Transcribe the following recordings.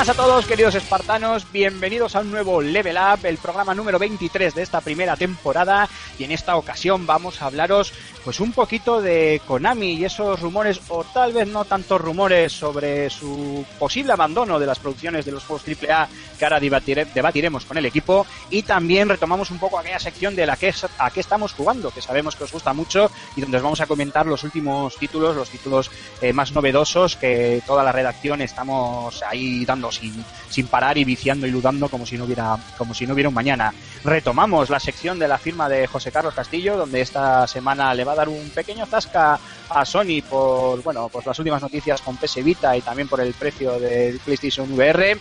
Buenas a todos, queridos espartanos. Bienvenidos a un nuevo Level Up, el programa número 23 de esta primera temporada. Y en esta ocasión vamos a hablaros, pues, un poquito de Konami y esos rumores, o tal vez no tantos rumores, sobre su posible abandono de las producciones de los juegos AAA que ahora debatire- debatiremos con el equipo. Y también retomamos un poco aquella sección de la que a qué estamos jugando, que sabemos que os gusta mucho y donde os vamos a comentar los últimos títulos, los títulos eh, más novedosos que toda la redacción estamos ahí dando sin, sin parar y viciando y ludando como si no hubiera como si no hubiera un mañana. Retomamos la sección de la firma de José Carlos Castillo, donde esta semana le va a dar un pequeño zasca a Sony por bueno, pues las últimas noticias con PS Vita y también por el precio del PlayStation VR.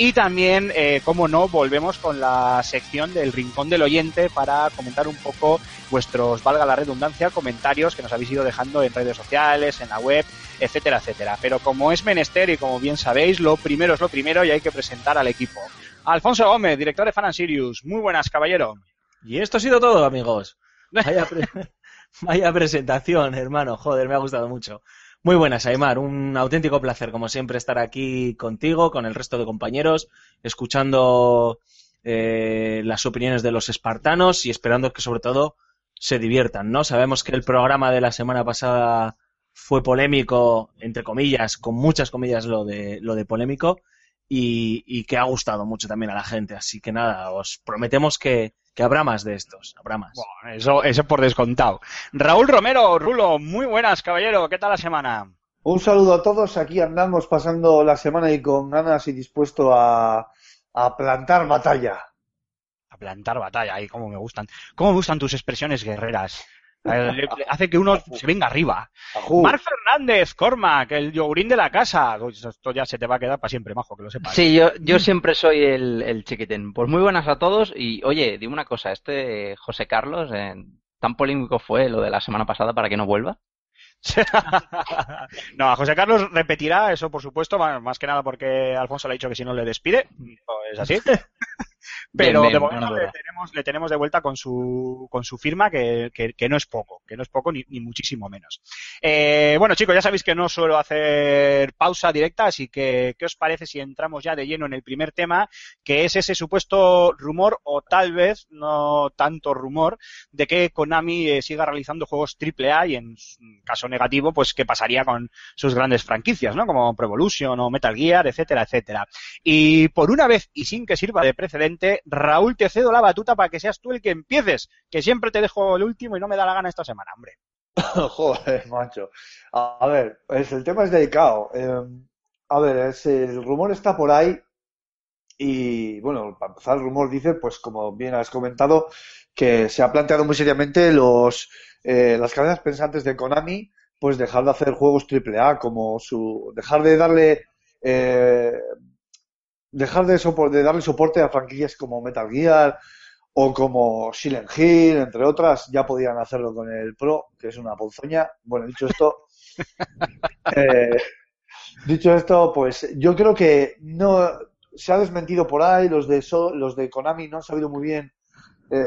Y también, eh, como no, volvemos con la sección del Rincón del Oyente para comentar un poco vuestros, valga la redundancia, comentarios que nos habéis ido dejando en redes sociales, en la web, etcétera, etcétera. Pero como es menester y como bien sabéis, lo primero es lo primero y hay que presentar al equipo. Alfonso Gómez, director de Fan and Sirius. Muy buenas, caballero. Y esto ha sido todo, amigos. Vaya, pre- vaya presentación, hermano. Joder, me ha gustado mucho. Muy buenas, Aymar. Un auténtico placer, como siempre, estar aquí contigo, con el resto de compañeros, escuchando eh, las opiniones de los espartanos y esperando que, sobre todo, se diviertan, ¿no? Sabemos que el programa de la semana pasada fue polémico, entre comillas, con muchas comillas lo de, lo de polémico, y, y que ha gustado mucho también a la gente. Así que nada, os prometemos que, que habrá más de estos, habrá más. Bueno, eso, eso por descontado. Raúl Romero, Rulo, muy buenas, caballero. ¿Qué tal la semana? Un saludo a todos, aquí andamos pasando la semana y con ganas y dispuesto a, a plantar batalla. A plantar batalla, ahí como me gustan. ¿Cómo me gustan tus expresiones guerreras? Eh, le- le- Hace que uno se venga arriba. Ajú. Mar Fernández, Cormac, el yogurín de la casa. Uy, Esto ya se te va a quedar para siempre, majo, que lo sepas. Sí, yo, yo siempre soy el, el chiquitín. Pues muy buenas a todos y oye, dime una cosa, este José Carlos, eh, tan polémico fue lo de la semana pasada para que no vuelva. no, a José Carlos repetirá eso, por supuesto, más que nada porque Alfonso le ha dicho que si no le despide, pues así. Pero Bien, de momento le tenemos, le tenemos de vuelta con su, con su firma, que, que- que no es poco, que no es poco ni, ni muchísimo menos. Eh, bueno, chicos, ya sabéis que no suelo hacer pausa directa, así que, ¿qué os parece si entramos ya de lleno en el primer tema, que es ese supuesto rumor, o tal vez no tanto rumor, de que Konami eh, siga realizando juegos AAA y en caso negativo, pues qué pasaría con sus grandes franquicias, ¿no? Como Pro Evolution o Metal Gear, etcétera, etcétera. Y por una vez, y sin que sirva de precedente, Raúl, te cedo la batuta para que seas tú el que empieces, que siempre te dejo el último y no me da la gana esta semana, hombre. Joder, macho. A, ver, pues el tema es delicado. Eh, a ver, es, el rumor está por ahí y, bueno, para empezar, el rumor dice, pues como bien has comentado, que se ha planteado muy seriamente los, eh, las cadenas pensantes de Konami, pues dejar de hacer juegos AAA, como su, dejar de darle, eh, dejar de, sopor- de darle soporte a franquicias como Metal Gear o como Silent Hill, entre otras, ya podían hacerlo con el Pro, que es una ponzoña. Bueno, dicho esto, eh, dicho esto, pues yo creo que no se ha desmentido por ahí, los de So- los de Konami no han sabido muy bien eh,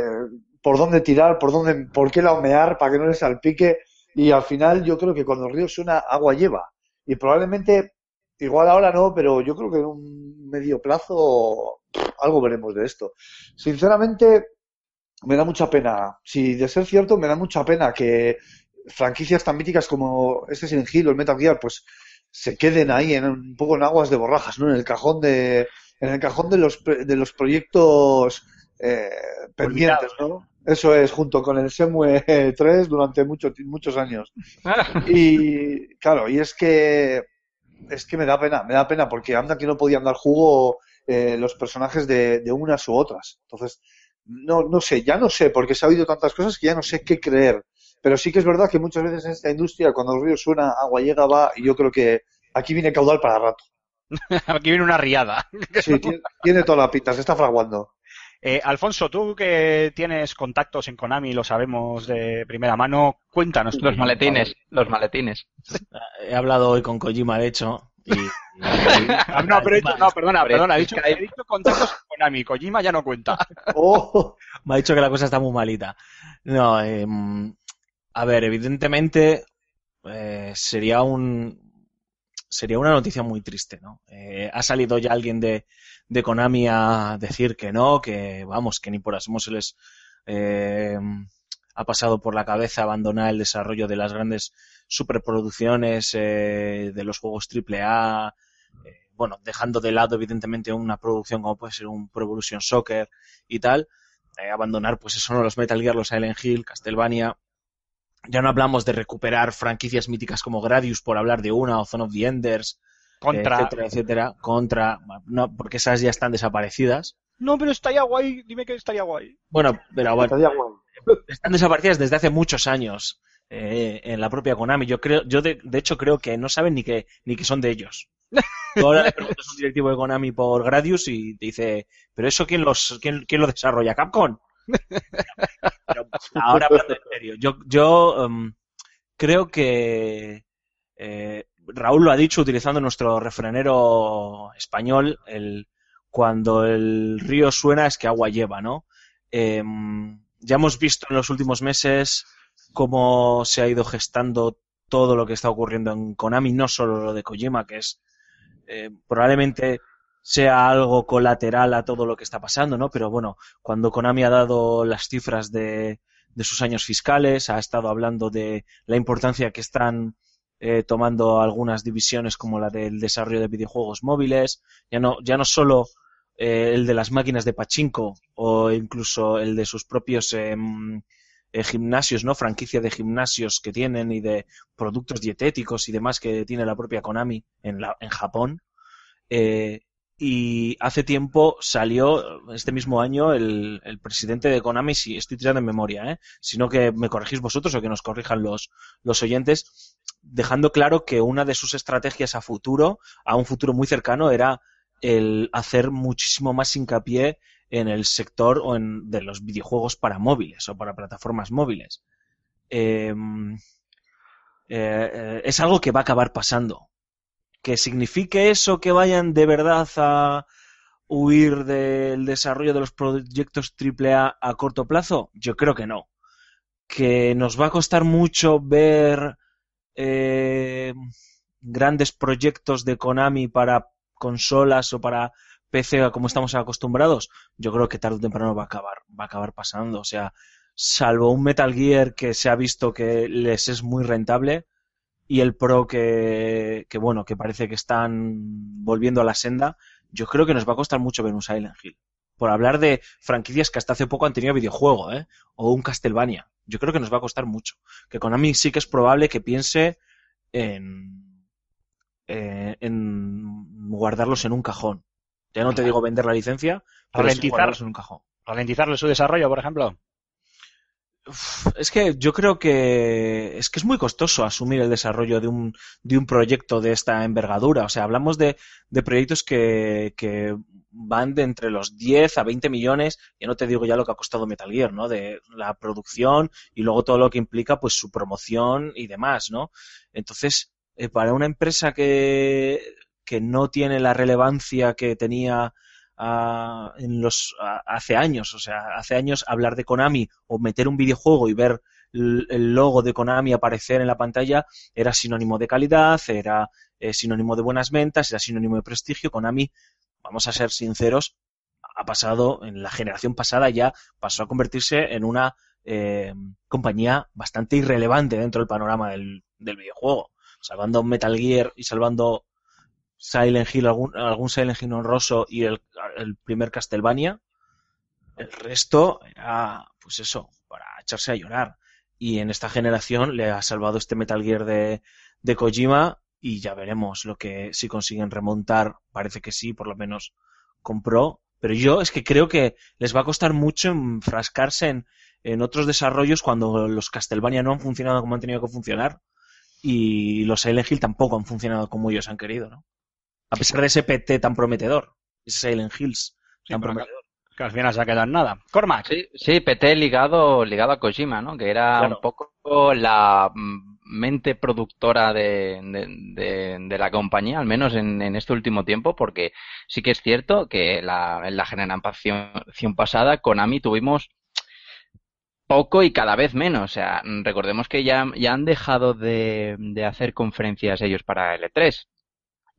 por dónde tirar, por dónde, por qué laumear para que no les salpique, y al final yo creo que cuando el río suena, agua lleva. Y probablemente, igual ahora no, pero yo creo que en un medio plazo algo veremos de esto. Sinceramente, me da mucha pena. Si de ser cierto, me da mucha pena que franquicias tan míticas como este Silent Hill o el Metal Gear, pues se queden ahí en un poco en aguas de borrajas, ¿no? En el cajón de, en el cajón de los, de los proyectos eh, pendientes, ¿no? Eso es, junto con el Semue 3 durante mucho, muchos años. Y claro, y es que es que me da pena, me da pena porque anda que no podían dar jugo eh, los personajes de, de unas u otras. Entonces, no, no sé, ya no sé, porque se ha oído tantas cosas que ya no sé qué creer. Pero sí que es verdad que muchas veces en esta industria, cuando el río suena, agua llega, va, y yo creo que aquí viene caudal para rato. Aquí viene una riada. Sí, tiene, tiene toda la pinta, se está fraguando. Eh, Alfonso, tú que tienes contactos en Konami, lo sabemos de primera mano, cuéntanos. Los maletines, los maletines. He hablado hoy con Kojima, de hecho, y... Ah, no, pero he dicho, no, perdona, he dicho, he contactos con Konami, Kojima ya no cuenta. Oh, me ha dicho que la cosa está muy malita. No, eh, a ver, evidentemente eh, sería un sería una noticia muy triste, ¿no? Eh, ha salido ya alguien de, de Konami a decir que no, que vamos, que ni por asomo se les eh, ha pasado por la cabeza abandonar el desarrollo de las grandes superproducciones eh, de los juegos AAA, eh, bueno, dejando de lado evidentemente una producción como puede ser un Pro Evolution Soccer y tal, eh, abandonar pues eso, ¿no? los Metal Gear, los Silent Hill, Castlevania. Ya no hablamos de recuperar franquicias míticas como Gradius por hablar de una o Zone of the Enders, Contra. etcétera, etcétera, contra, no, porque esas ya están desaparecidas. No, pero estaría guay, dime que estaría guay. Bueno, pero bueno, estaría guay. están desaparecidas desde hace muchos años eh, en la propia Konami. Yo creo, yo de, de hecho creo que no saben ni que ni que son de ellos. Tú ahora le preguntas a un directivo de Konami por Gradius y te dice, pero eso quién los quién, quién lo desarrolla, Capcom. Pero ahora hablando en serio, yo yo em, creo que eh, Raúl lo ha dicho utilizando nuestro refranero español, el cuando el río suena es que agua lleva, ¿no? Em, ya hemos visto en los últimos meses cómo se ha ido gestando todo lo que está ocurriendo en Konami, no solo lo de Kojima, que es eh, probablemente sea algo colateral a todo lo que está pasando, ¿no? Pero bueno, cuando Konami ha dado las cifras de sus años fiscales, ha estado hablando de la importancia que están eh, tomando algunas divisiones como la del desarrollo de videojuegos móviles, ya no, ya no solo eh, el de las máquinas de pachinko o incluso el de sus propios em, eh, gimnasios, ¿no? Franquicia de gimnasios que tienen y de productos dietéticos y demás que tiene la propia Konami en, la, en Japón. Eh, y hace tiempo salió, este mismo año, el, el presidente de Konami, si estoy tirando en memoria, ¿eh? sino que me corregís vosotros o que nos corrijan los, los oyentes, dejando claro que una de sus estrategias a futuro, a un futuro muy cercano, era el hacer muchísimo más hincapié en el sector o en, de los videojuegos para móviles o para plataformas móviles. Eh, eh, es algo que va a acabar pasando. Que signifique eso que vayan de verdad a huir del desarrollo de los proyectos AAA a corto plazo, yo creo que no. Que nos va a costar mucho ver eh, grandes proyectos de Konami para consolas o para PC como estamos acostumbrados, yo creo que tarde o temprano va a acabar, va a acabar pasando. O sea, salvo un Metal Gear que se ha visto que les es muy rentable y el Pro que, que bueno, que parece que están volviendo a la senda, yo creo que nos va a costar mucho ver un Silent Hill. Por hablar de franquicias que hasta hace poco han tenido videojuego, ¿eh? O un Castlevania. Yo creo que nos va a costar mucho. Que Konami sí que es probable que piense en, eh, en guardarlos en un cajón. Ya no te digo vender la licencia, pero sí Ralentizar. guardarlos en un cajón. Ralentizarle su desarrollo, por ejemplo. Es que yo creo que es que es muy costoso asumir el desarrollo de un, de un proyecto de esta envergadura. O sea, hablamos de, de proyectos que, que van de entre los 10 a 20 millones, ya no te digo ya lo que ha costado Metal Gear, ¿no? De la producción y luego todo lo que implica pues su promoción y demás, ¿no? Entonces, eh, para una empresa que, que no tiene la relevancia que tenía en los hace años, o sea, hace años hablar de Konami o meter un videojuego y ver el logo de Konami aparecer en la pantalla era sinónimo de calidad, era eh, sinónimo de buenas ventas, era sinónimo de prestigio. Konami, vamos a ser sinceros, ha pasado en la generación pasada ya pasó a convertirse en una eh, compañía bastante irrelevante dentro del panorama del, del videojuego. Salvando Metal Gear y salvando Silent Hill, algún, algún Silent Hill honroso y el, el primer Castlevania, El resto era, pues eso, para echarse a llorar. Y en esta generación le ha salvado este Metal Gear de, de Kojima y ya veremos lo que si consiguen remontar. Parece que sí, por lo menos compró. Pero yo es que creo que les va a costar mucho enfrascarse en, en otros desarrollos cuando los Castlevania no han funcionado como han tenido que funcionar y los Silent Hill tampoco han funcionado como ellos han querido, ¿no? A pesar de ese PT tan prometedor, ese Silent Hills tan prometedor. Que al final se ha quedado en nada. Cormac. Sí, sí, PT ligado, ligado a Kojima, ¿no? Que era Claro. un poco la mente productora de, de, de- de la compañía, al menos en, en este último tiempo, porque sí que es cierto que la, en la generación pasada, Konami tuvimos poco y cada vez menos. O sea, recordemos que ya, ya han dejado de, de hacer conferencias ellos para L3.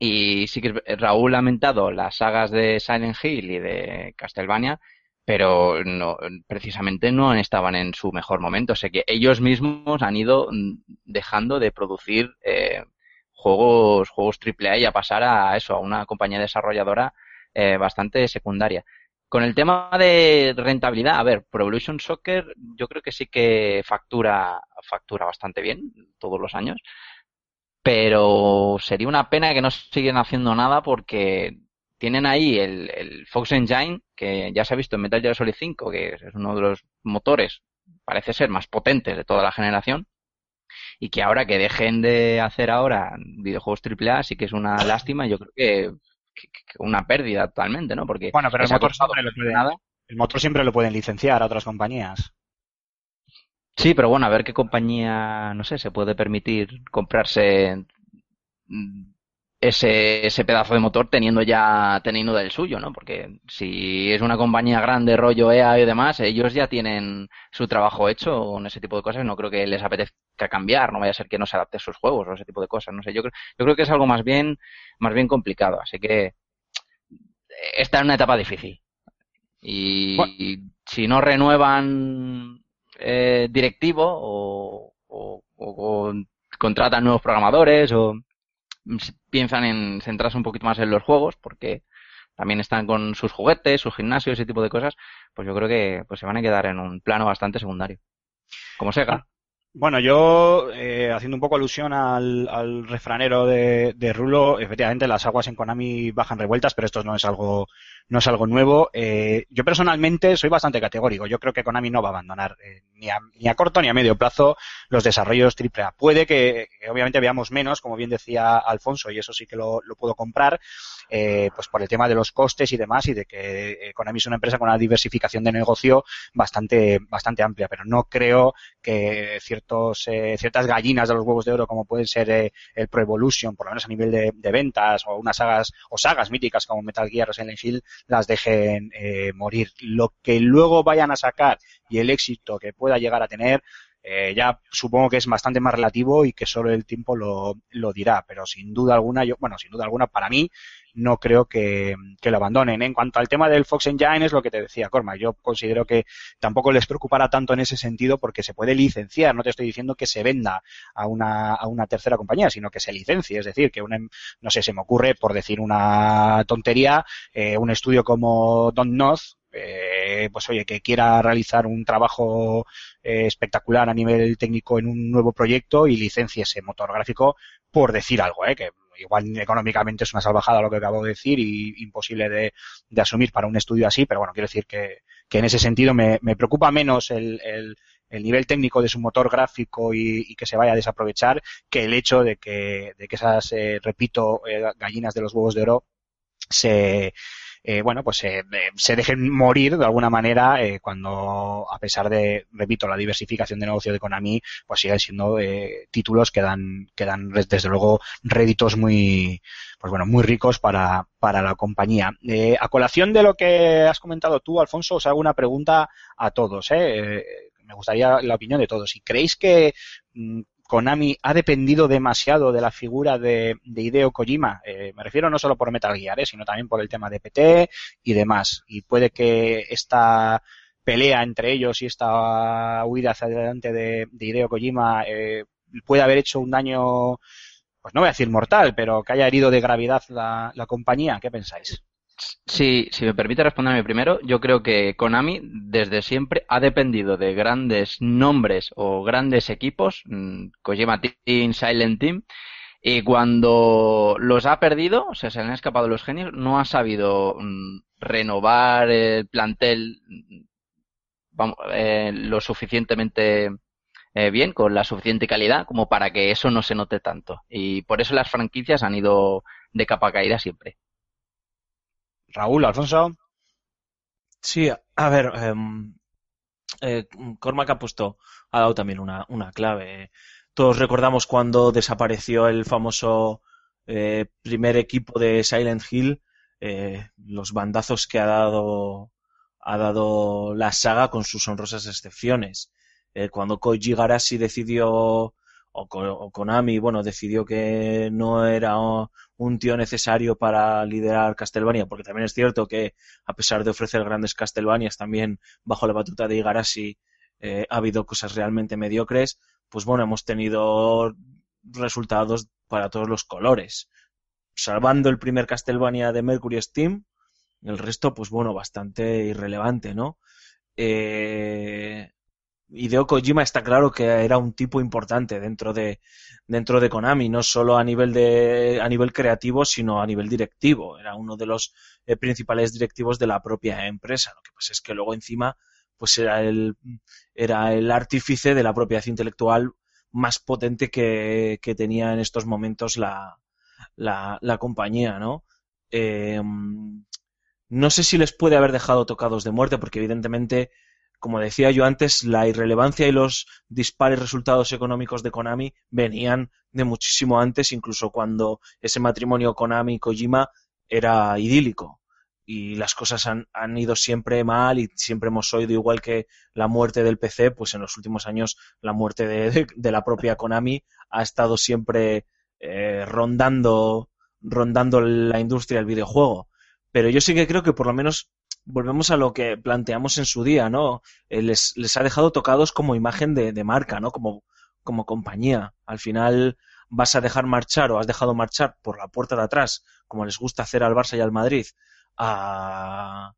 Y sí que Raúl ha mentado las sagas de Silent Hill y de Castlevania, pero no, precisamente no estaban en su mejor momento. O sea que ellos mismos han ido mm, dejando de producir eh, juegos, juegos AAA y a pasar a eso, a una compañía desarrolladora eh, bastante secundaria. Con el tema de rentabilidad, a ver, Pro Evolution Soccer yo creo que sí que factura, factura bastante bien todos los años, pero sería una pena que no siguen haciendo nada porque tienen ahí el, el Fox Engine, que ya se ha visto en Metal Gear Solid 5, que es uno de los motores, parece ser, más potentes de toda la generación, y que ahora que dejen de hacer ahora videojuegos AAA sí que es una lástima, yo creo que, que- que una pérdida totalmente, ¿no? Porque Bueno, pero el motor, siempre lo pueden, nada. el motor siempre lo pueden licenciar a otras compañías. Sí, pero bueno, a ver qué compañía, no sé, se puede permitir comprarse ese, ese pedazo de motor teniendo ya, teniendo del suyo, ¿no? Porque si es una compañía grande, rollo EA y demás, ellos ya tienen su trabajo hecho con ese tipo de cosas, no creo que les apetezca cambiar, no vaya a ser que no se adapte a sus juegos o ese tipo de cosas, no sé, yo creo, yo creo que es algo más bien, más bien complicado, así que está en una etapa difícil. Y Bueno. si no renuevan eh, directivo o, o- o- contratan nuevos programadores o piensan en centrarse un poquito más en los juegos porque también están con sus juguetes, sus gimnasios, ese tipo de cosas, pues yo creo que pues se van a quedar en un plano bastante secundario. Como Sega. Bueno, yo, eh, haciendo un poco alusión al, refranero de, de Rulo, efectivamente las aguas en Konami bajan revueltas, pero esto no es algo, no es algo nuevo. Eh, yo personalmente soy bastante categórico. Yo creo que Konami no va a abandonar eh, ni, a, ni a corto ni a medio plazo los desarrollos AAA. Puede que, obviamente veamos menos, como bien decía Alfonso, y eso sí que lo, lo puedo comprar, eh, pues por el tema de los costes y demás, y de que eh, Konami es una empresa con una diversificación de negocio bastante, bastante amplia, pero no creo que ciertos, eh, ciertas gallinas de los huevos de oro, como pueden ser eh, el Pro Evolution, por lo menos a nivel de, de ventas, o unas sagas, o sagas míticas como Metal Gear o Silent Hill, las dejen eh, morir. Lo que luego vayan a sacar y el éxito que pueda llegar a tener, eh, ya supongo que es bastante más relativo y que solo el tiempo lo, lo dirá, pero sin duda alguna, yo, bueno, sin duda alguna, para mí, no creo que, que lo abandonen. En cuanto al tema del Fox Engine, es lo que te decía, Corma. Yo considero que tampoco les preocupará tanto en ese sentido porque se puede licenciar. No te estoy diciendo que se venda a una, a una tercera compañía, sino que se licencie. Es decir, que una, no sé, se me ocurre, por decir una tontería, eh, un estudio como Don't North, eh, pues oye, que quiera realizar un trabajo eh, espectacular a nivel técnico en un nuevo proyecto y licencie ese motor gráfico, por decir algo, eh, que igual económicamente es una salvajada lo que acabo de decir y imposible de, de asumir para un estudio así, pero bueno, quiero decir que, que en ese sentido me, me preocupa menos el, el, el nivel técnico de su motor gráfico y, y, que se vaya a desaprovechar que el hecho de que, de que esas, eh, repito, eh, gallinas de los huevos de oro se, eh, bueno, pues eh, se dejen morir de alguna manera eh, cuando, a pesar de, repito, la diversificación de negocio de Konami, pues siguen siendo eh, títulos que dan, que dan desde luego réditos muy, pues bueno, muy ricos para, para la compañía. Eh, a colación de lo que has comentado tú, Alfonso, os hago una pregunta a todos. ¿eh? me gustaría la opinión de todos. Si creéis que mm, Konami ha dependido demasiado de la figura de, de Hideo Kojima. Eh, me refiero no solo por Metal Gear, eh, sino también por el tema de PT y demás. Y puede que esta pelea entre ellos y esta huida hacia adelante de, de Hideo Kojima eh, pueda haber hecho un daño, pues no voy a decir mortal, pero que haya herido de gravedad la compañía. ¿Qué pensáis? Sí, si me permite responderme primero, yo creo que Konami desde siempre ha dependido de grandes nombres o grandes equipos, mm, Kojima Team, Silent Team, y cuando los ha perdido, o sea, se han escapado los genios, no ha sabido mm, renovar el plantel mm, vamos, eh, lo suficientemente eh, bien, con la suficiente calidad, como para que eso no se note tanto. Y por eso las franquicias han ido de capa caída siempre. Raúl, Alfonso. Sí, a ver, em, eh, Cormac ha puesto, ha dado también una, una clave. Todos recordamos cuando desapareció el famoso eh, primer equipo de Silent Hill, eh, los bandazos que ha dado, ha dado la saga con sus honrosas excepciones. Eh, cuando Koji Garashi decidió o, Ko- o Konami, bueno, decidió que no era un tío necesario para liderar Castlevania, porque también es cierto que a pesar de ofrecer grandes Castlevanias, también bajo la batuta de Igarashi eh, ha habido cosas realmente mediocres, pues bueno, hemos tenido resultados para todos los colores. Salvando el primer Castlevania de Mercury Steam, el resto, pues bueno, bastante irrelevante, ¿no? Eh, Hideo Kojima está claro que era un tipo importante dentro de dentro de Konami, no solo a nivel de a nivel creativo, sino a nivel directivo. Era uno de los eh, principales directivos de la propia empresa. Lo que pasa es que luego encima pues era el era el artífice de la propiedad intelectual más potente que, que tenía en estos momentos la, la, la compañía, ¿no? Eh, no sé si les puede haber dejado tocados de muerte, porque evidentemente como decía yo antes, la irrelevancia y los dispares resultados económicos de Konami venían de muchísimo antes, incluso cuando ese matrimonio Konami-Kojima era idílico. Y las cosas han, han, ido siempre mal y siempre hemos oído, igual que la muerte del PC, pues en los últimos años la muerte de, de, la propia Konami ha estado siempre eh, rondando, rondando la industria del videojuego. Pero yo sí que creo que por lo menos volvemos a lo que planteamos en su día, ¿no? Eh, les, les, ha dejado tocados como imagen de, de, marca, ¿no? Como, como compañía. Al final vas a dejar marchar o has dejado marchar por la puerta de atrás, como les gusta hacer al Barça y al Madrid, a,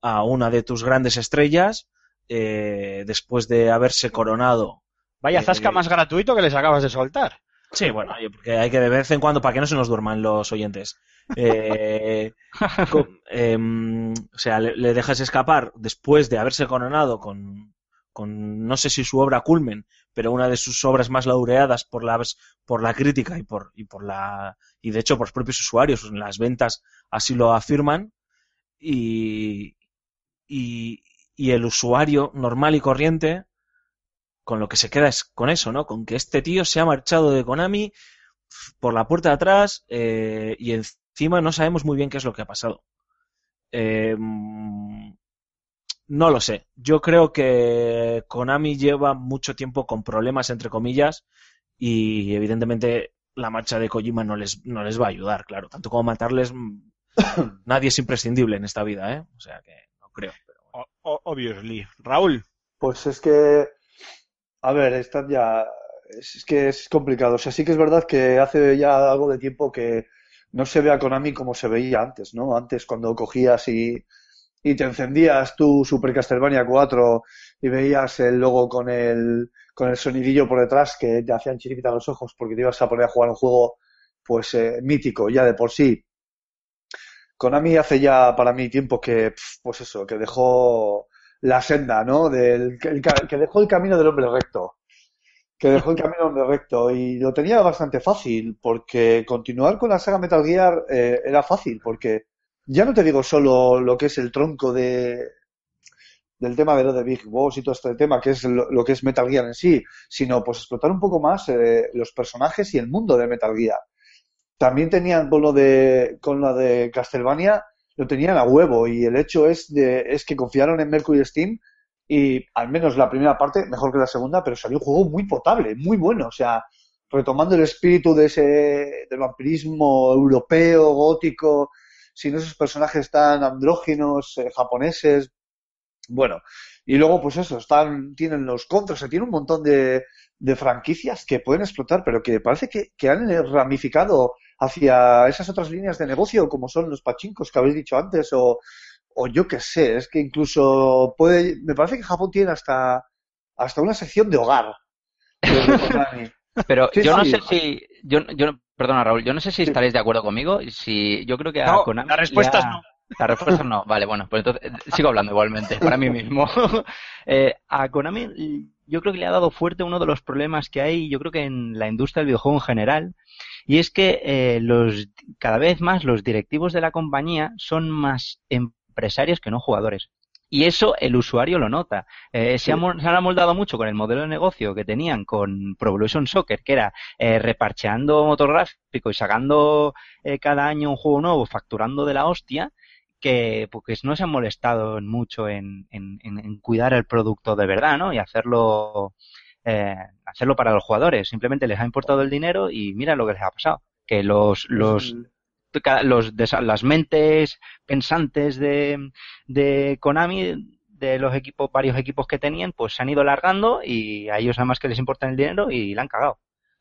a una de tus grandes estrellas, eh, después de haberse coronado. Vaya zasca eh, más gratuito que les acabas de soltar. Sí, bueno, porque hay que de vez en cuando, para que no se nos duerman los oyentes. Eh, con, eh, o sea, le, le, dejas escapar después de haberse coronado con, con, no sé si su obra culmen, pero una de sus obras más laureadas por la, por la crítica y por, y por la, y de hecho por los propios usuarios, en las ventas así lo afirman, y, y, y el usuario normal y corriente, con lo que se queda es con eso, ¿no? Con que este tío se ha marchado de Konami por la puerta de atrás eh, y encima no sabemos muy bien qué es lo que ha pasado. Eh, no lo sé. Yo creo que Konami lleva mucho tiempo con problemas, entre comillas, y evidentemente la marcha de Kojima no les, no les va a ayudar, claro. Tanto como matarles, nadie es imprescindible en esta vida, ¿eh? O sea que no creo. Pero bueno. o obviously. Raúl. Pues es que, a ver, están ya es que es complicado. O sea, sí que es verdad que hace ya algo de tiempo que no se ve a Konami como se veía antes, ¿no? Antes cuando cogías y, y te encendías tu Super Castlevania 4 y veías el logo con el, con el sonidillo por detrás que te hacían chiripitar los ojos porque te ibas a poner a jugar un juego pues eh, mítico ya de por sí. Konami hace ya para mí tiempo que, pues eso, que dejó la senda, ¿no? Del, que, dejó el camino del hombre recto. Que dejó el camino de recto. Y lo tenía bastante fácil porque continuar con la saga Metal Gear eh, era fácil porque ya no te digo solo lo que es el tronco de del tema de lo de Big Boss y todo este tema que es lo, lo que es Metal Gear en sí sino pues explotar un poco más eh, los personajes y el mundo de Metal Gear. También tenían con lo de con lo de Castlevania lo tenían a huevo y el hecho es de es que confiaron en Mercury Steam y al menos la primera parte mejor que la segunda, pero salió un juego muy potable, muy bueno, o sea, retomando el espíritu de ese del vampirismo europeo, gótico, sin esos personajes tan andróginos, eh, japoneses, bueno, y luego pues eso, están, tienen los contras, se tiene un montón de, de franquicias que pueden explotar, pero que parece que, que han ramificado hacia esas otras líneas de negocio, como son los pachincos que habéis dicho antes, o, o yo qué sé, es que incluso puede, me parece que Japón tiene hasta, hasta una sección de hogar. Pero Sí, yo no sí. sé si. Yo, yo, perdona, Raúl, yo no sé si estaréis de acuerdo conmigo. Si, yo creo que a No, Konami la respuesta es no. La respuesta es no. Vale, bueno, pues entonces sigo hablando igualmente, para mí mismo. Eh, a Konami, yo creo que le ha dado fuerte uno de los problemas que hay, yo creo que en la industria del videojuego en general, y es que eh, los cada vez más los directivos de la compañía son más empresarios que no jugadores. Y eso el usuario lo nota. Eh, se, ha, mo- se han amoldado mucho con el modelo de negocio que tenían con Pro Evolution Soccer, que era eh, reparcheando motor gráfico y sacando eh, cada año un juego nuevo, facturando de la hostia, que pues no se han molestado mucho en, en- en- cuidar el producto de verdad, ¿no? Y hacerlo, eh, hacerlo para los jugadores. Simplemente les ha importado el dinero y mira lo que les ha pasado. Que los, los, los las mentes pensantes de, de Konami, de los equipos, varios equipos que tenían, pues se han ido largando y a ellos además que les importa el dinero y la han cagado.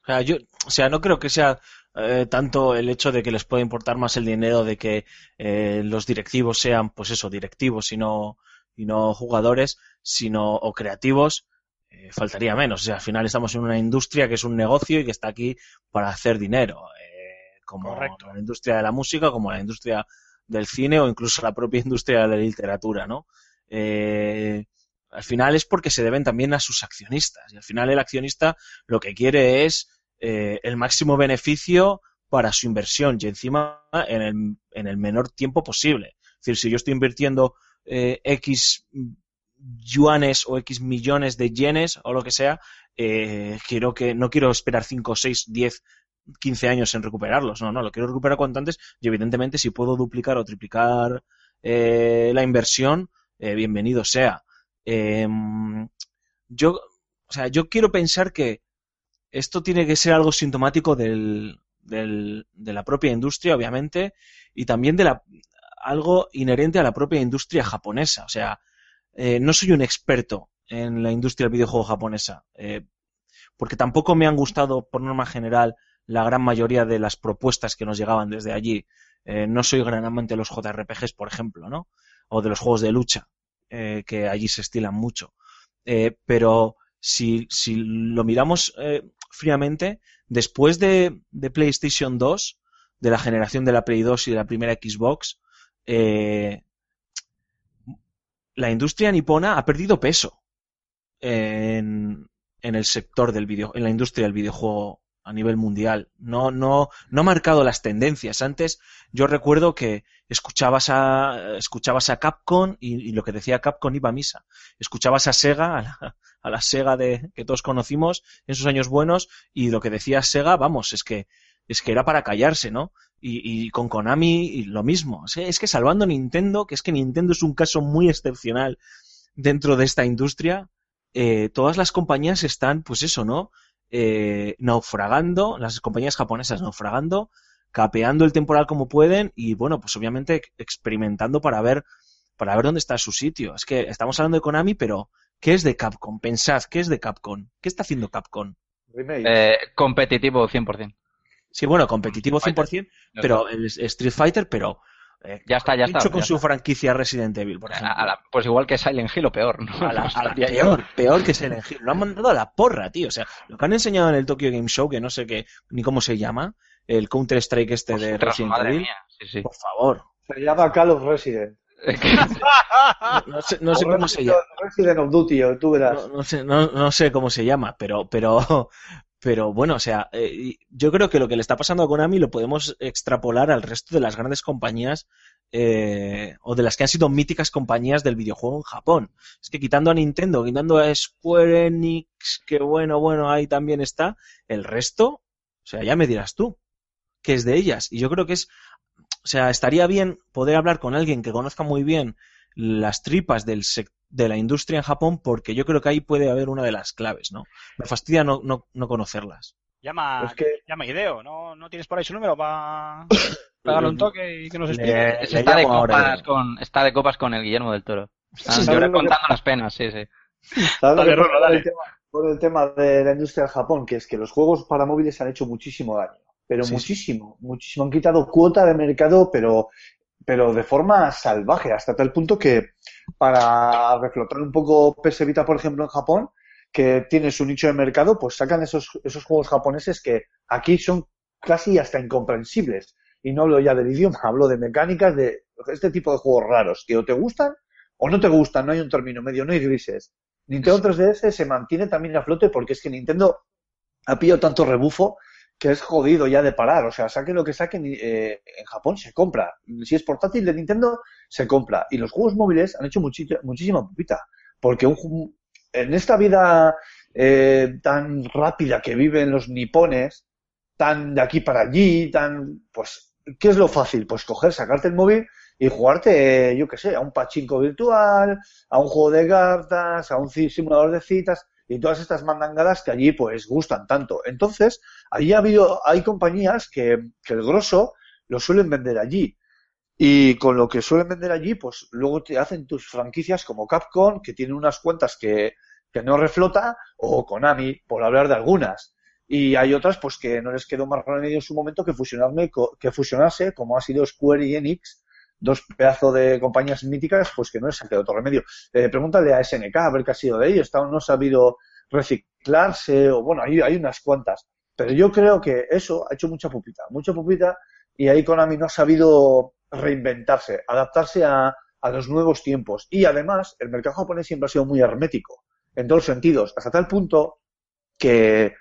O sea, yo, o sea, no creo que sea eh, tanto el hecho de que les pueda importar más el dinero de que eh, los directivos sean, pues eso, directivos y no, y no jugadores, sino o creativos, eh, faltaría menos. O sea, al final estamos en una industria que es un negocio y que está aquí para hacer dinero, eh, como Correcto. la industria de la música, como la industria del cine o incluso la propia industria de la literatura, ¿no? Eh, al final es porque se deben también a sus accionistas y al final el accionista lo que quiere es eh, el máximo beneficio para su inversión y encima en el, en el menor tiempo posible. Es decir, si yo estoy invirtiendo eh, X yuanes o X millones de yenes o lo que sea, eh, quiero que no quiero esperar 5, 6, 10, 15 años en recuperarlos. No, no, lo quiero recuperar cuanto antes y evidentemente si puedo duplicar o triplicar la inversión, bienvenido sea. Em, yo, o sea, yo quiero pensar que esto tiene que ser algo sintomático de la propia industria, obviamente, y también de la, algo inherente a la propia industria japonesa. O sea, eh, no soy un experto en la industria del videojuego japonesa, eh, porque tampoco me han gustado, por norma general, la gran mayoría de las propuestas que nos llegaban desde allí. Eh, no soy gran amante de los JRPGs, por ejemplo, ¿no? O de los juegos de lucha, que allí se estilan mucho. Pero si, lo miramos fríamente, después de, de PlayStation 2, de la generación de la Play 2 y de la primera Xbox, eh, la industria nipona ha perdido peso en, en el sector del video, en la industria del videojuego a nivel mundial. No, no, no ha marcado las tendencias. Antes yo recuerdo que escuchabas a, escuchabas a Capcom y, lo que decía Capcom iba a misa. Escuchabas a Sega, a la, a la Sega de, que todos conocimos en sus años buenos y lo que decía Sega, vamos, es que, es que era para callarse, ¿no? Y, y con Konami y lo mismo. Es que salvando Nintendo, que es que Nintendo es un caso muy excepcional dentro de esta industria, eh, todas las compañías están, pues eso, ¿no? Eh, naufragando, las compañías japonesas naufragando, capeando el temporal como pueden y bueno, pues obviamente experimentando para ver, para ver dónde está su sitio. Es que estamos hablando de Konami, pero ¿qué es de Capcom? Pensad, ¿qué es de Capcom? ¿Qué está haciendo Capcom? Remake. Eh, competitivo 100%. Sí, bueno, competitivo Street 100%, pero el Street Fighter, pero eh, Ya está, ya está. hecho con ya su está. franquicia Resident Evil, por ejemplo. A la- pues igual que Silent Hill o peor, ¿no? A la, a la Hostia, peor, peor que Silent Hill. Lo han mandado a la porra, tío. O sea, lo que han enseñado en el Tokyo Game Show, que no sé qué, ni cómo se llama, el Counter Strike este de Resident Evil. mía, sí, sí. Por favor. Se llama Call of Resident. No sé, no sé O cómo se llama. Resident of Duty, o tú verás. No, no sé, no, no sé cómo se llama, pero, pero, pero bueno, o sea, eh, yo creo que lo que le está pasando a Konami lo podemos extrapolar al resto de las grandes compañías eh, o de las que han sido míticas compañías del videojuego en Japón. Es que quitando a Nintendo, quitando a Square Enix, que bueno, bueno, ahí también está, el resto, o sea, ya me dirás tú, que es de ellas. Y yo creo que es, o sea, estaría bien poder hablar con alguien que conozca muy bien las tripas del de la industria en Japón porque yo creo que ahí puede haber una de las claves, ¿no? Me fastidia no, no, no conocerlas. Llama, Es que- llama a Hideo, ¿no, no tienes por ahí su número para darle un toque y que nos explique. Le- Ese le está, de copas con, está de copas con el Guillermo del Toro. Están ¿Sabes llora- lo que- contando las penas, sí, sí. ¿Sabes lo Dale, Rolo, dale. el tema- con el tema de la industria de Japón? Que es que los juegos para móviles han hecho muchísimo daño. Pero Sí, sí. muchísimo, muchísimo. Han quitado cuota de mercado, pero, pero de forma salvaje, hasta tal punto que para reflotar un poco PS Vita, por ejemplo, en Japón, que tiene su nicho de mercado, pues sacan esos, esos juegos japoneses que aquí son casi hasta incomprensibles. Y no hablo ya del idioma, hablo de mecánicas, de este tipo de juegos raros, que o te gustan o no te gustan, no hay un término medio, no hay grises. Nintendo 3DS se mantiene también a flote porque es que Nintendo ha pillado tanto rebufo que es jodido ya de parar. O sea, saquen lo que saquen, eh, en Japón se compra. Si es portátil de Nintendo, se compra. Y los juegos móviles han hecho muchísima pupita. Porque un, en esta vida eh, tan rápida que viven los nipones, tan de aquí para allí, tan, pues, ¿qué es lo fácil? Pues coger, sacarte el móvil y jugarte, yo qué sé, a un pachinko virtual, a un juego de cartas, a un simulador de citas y todas estas mandangadas que allí pues gustan tanto. Entonces, allí ha habido, hay compañías que, que el grosso lo suelen vender allí. Y con lo que suelen vender allí, pues luego te hacen tus franquicias como Capcom, que tiene unas cuentas que, que no reflota, o Konami, por hablar de algunas. Y hay otras, pues que no les quedó más remedio en su momento que fusionarme, que fusionarse, como ha sido Square y Enix, dos pedazos de compañías míticas, pues que no les ha quedado otro remedio. Eh, pregúntale a SNK a ver qué ha sido de ellos, no ha sabido reciclarse, o bueno, hay, unas cuantas. Pero yo creo que eso ha hecho mucha pupita, mucha pupita, y ahí Konami no ha sabido reinventarse, adaptarse a, los nuevos tiempos. Y además, el mercado japonés siempre ha sido muy hermético, en todos los sentidos, hasta tal punto que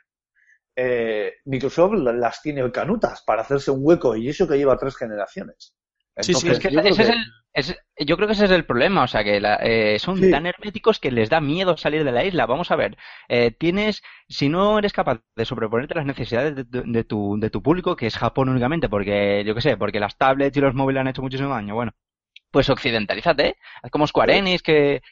eh, Microsoft la- las tiene canutas para hacerse un hueco, y eso que lleva tres generaciones. Sí, sí, Es Entonces, que yo creo ese es que- el, es- yo creo que ese es el problema, o sea, que la- eh, son Sí. tan herméticos que les da miedo salir de la isla. Vamos a ver, eh, tienes, si no eres capaz de sobreponerte a las necesidades de, tu- de tu, de tu público, que es Japón únicamente, porque, yo qué sé, porque las tablets y los móviles han hecho muchísimo daño, bueno, pues occidentalízate, haz como Square Enix, que,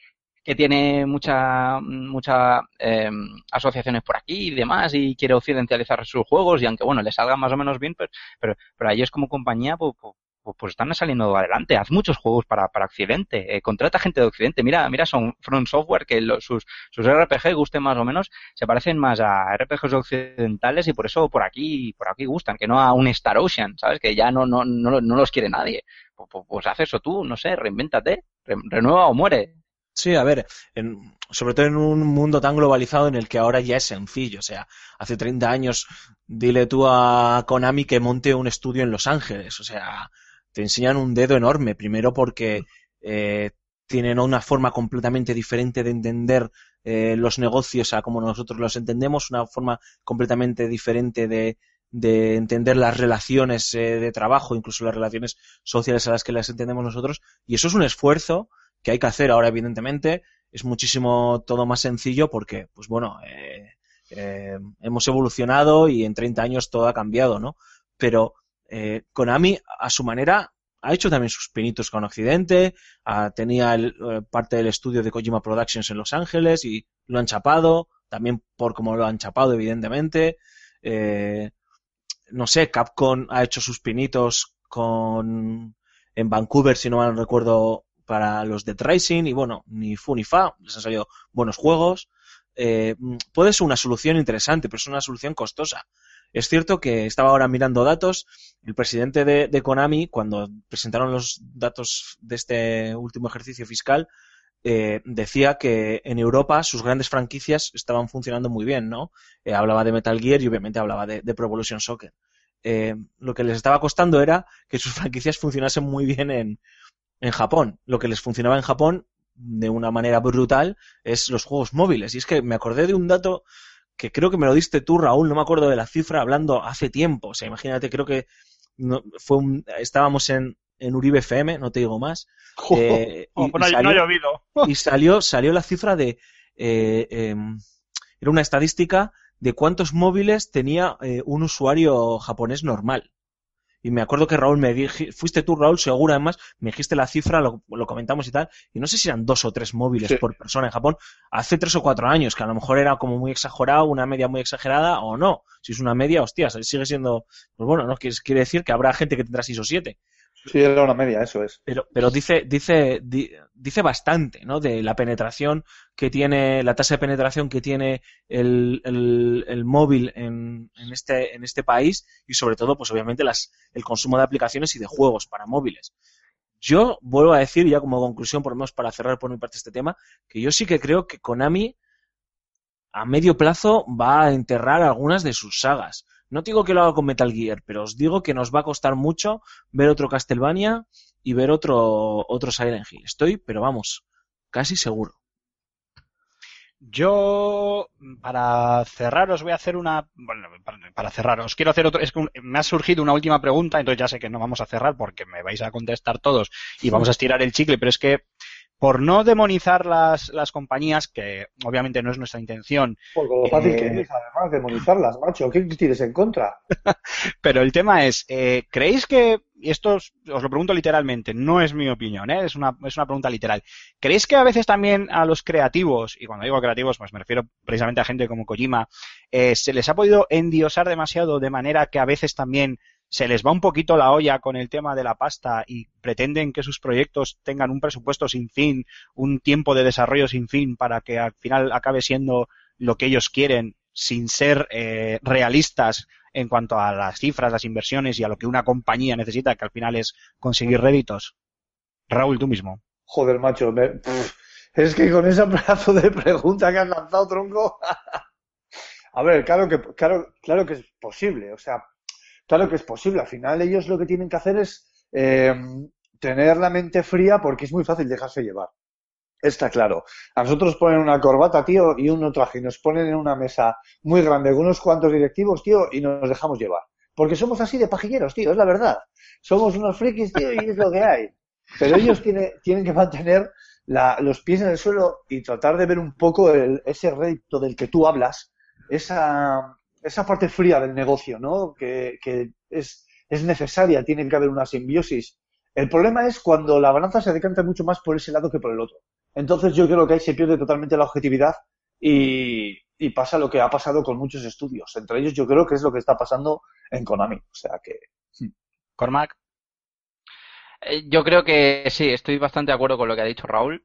que tiene mucha, mucha eh, asociaciones por aquí y demás, y quiere occidentalizar sus juegos, y aunque, bueno, le salgan más o menos bien, pues, pero, pero a ellos como compañía, pues, pues, pues, pues están saliendo adelante. Haz muchos juegos para, para Occidente. eh, contrata gente de Occidente. Mira, mira, son From Software que sus, sus RPG gusten más o menos, se parecen más a RPGs occidentales y por eso por aquí, por aquí gustan, que no a un Star Ocean, ¿sabes? Que ya no, no, no, no los quiere nadie. Pues, pues, pues haz eso tú, no sé, reinvéntate, re- renueva o muere. Sí, a ver, en- sobre todo en un mundo tan globalizado en el que ahora ya es sencillo. O sea, hace 30 años dile tú a Konami que monte un estudio en Los Ángeles. O sea, te enseñan un dedo enorme. Primero porque eh, tienen una forma completamente diferente de entender eh, los negocios a como nosotros los entendemos, una forma completamente diferente de, de entender las relaciones eh, de trabajo, incluso las relaciones sociales a las que las entendemos nosotros. Y eso es un esfuerzo que hay que hacer ahora, evidentemente. Es muchísimo todo más sencillo porque, pues bueno, eh, hemos evolucionado y en 30 años todo ha cambiado, ¿no? Pero eh, Konami, a su manera, ha hecho también sus pinitos con Occidente, ah, tenía el, eh, parte del estudio de Kojima Productions en Los Ángeles y lo han chapado, también por cómo lo han chapado, evidentemente. Eh, no sé, Capcom ha hecho sus pinitos con en Vancouver, si no mal recuerdo, para los Dead Racing y bueno, ni fu ni fa, les han salido buenos juegos. Eh, mm, puede ser una solución interesante, pero es una solución costosa. Es cierto que estaba ahora mirando datos, el presidente de, Konami, cuando presentaron los datos de este último ejercicio fiscal, eh, decía que en Europa sus grandes franquicias estaban funcionando muy bien, ¿no? Eh, hablaba de Metal Gear y obviamente hablaba de, de Pro Evolution Soccer. Eh, lo que les estaba costando era que sus franquicias funcionasen muy bien en, en Japón. Lo que les funcionaba en Japón de una manera brutal es los juegos móviles. Y es que me acordé de un dato que creo que me lo diste tú, Raúl, no me acuerdo de la cifra, hablando hace tiempo. O sea, imagínate, creo que no, fue un, estábamos en, en Uribe FM, no te digo más. eh, y- Oh, y no, ha- salió- no ha llovido. y salió, salió la cifra de, eh, em, era una estadística de cuántos móviles tenía eh, un usuario japonés normal. Y me acuerdo que Raúl me dije, fuiste tú Raúl, seguro además, me dijiste la cifra, lo, lo comentamos y tal, y no sé si eran dos o tres móviles Sí. por persona en Japón, hace tres o cuatro años, que a lo mejor era como muy exagerado, una media muy exagerada, o no. Si es una media, hostias, sigue siendo, pues bueno, no quiere, quiere decir que habrá gente que tendrá seis o siete. Sí, era una media, eso es. Pero, pero dice, dice, di- dice bastante, ¿no? De la penetración que tiene, la tasa de penetración que tiene el, el, móvil en, en este, en este país y sobre todo, pues obviamente las, el consumo de aplicaciones y de juegos para móviles. Yo vuelvo a decir, ya como conclusión, por lo menos para cerrar por mi parte este tema, que yo sí que creo que Konami a medio plazo va a enterrar algunas de sus sagas. No digo que lo haga con Metal Gear, pero os digo que nos va a costar mucho ver otro Castlevania y ver otro, otro Silent Hill. Estoy, pero vamos, casi seguro. Yo, para cerrar, os voy a hacer una. Bueno, para, para cerrar, os quiero hacer otro. Es que me ha surgido una última pregunta, entonces ya sé que no vamos a cerrar porque me vais a contestar todos y vamos a estirar el chicle, pero es que por no demonizar las, las compañías, que obviamente no es nuestra intención, Por lo fácil Eh, que es, además, demonizarlas, macho. ¿Qué tienes en contra? Pero el tema es, eh, ¿creéis que, y esto os, os lo pregunto literalmente, no es mi opinión, ¿eh? es, una, es una pregunta literal, ¿creéis que a veces también a los creativos, y cuando digo creativos, pues me refiero precisamente a gente como Kojima, eh, se les ha podido endiosar demasiado de manera que a veces también se les va un poquito la olla con el tema de la pasta y pretenden que sus proyectos tengan un presupuesto sin fin, un tiempo de desarrollo sin fin para que al final acabe siendo lo que ellos quieren sin ser eh, realistas en cuanto a las cifras, las inversiones y a lo que una compañía necesita, que al final es conseguir réditos. Raúl, tú mismo. Joder, macho. me- es que con ese pedazo de pregunta que has lanzado, tronco. A ver, claro que, claro, claro que es posible. O sea, claro que es posible. Al final ellos lo que tienen que hacer es eh, tener la mente fría porque es muy fácil dejarse llevar. Está claro. A nosotros nos ponen una corbata, tío, y un traje, nos ponen en una mesa muy grande con unos cuantos directivos, tío, y nos dejamos llevar. Porque somos así de pajilleros, tío, es la verdad. Somos unos frikis, tío, y es lo que hay. Pero ellos tiene- tienen que mantener la- los pies en el suelo y tratar de ver un poco el- ese rédito del que tú hablas, esa, esa parte fría del negocio, ¿no? Que, que es, es necesaria, tiene que haber una simbiosis. El problema es cuando la balanza se decanta mucho más por ese lado que por el otro. Entonces yo creo que ahí se pierde totalmente la objetividad y, y pasa lo que ha pasado con muchos estudios. Entre ellos yo creo que es lo que está pasando en Konami. O sea que Cormac. Eh, Yo creo que sí, estoy bastante de acuerdo con lo que ha dicho Raúl,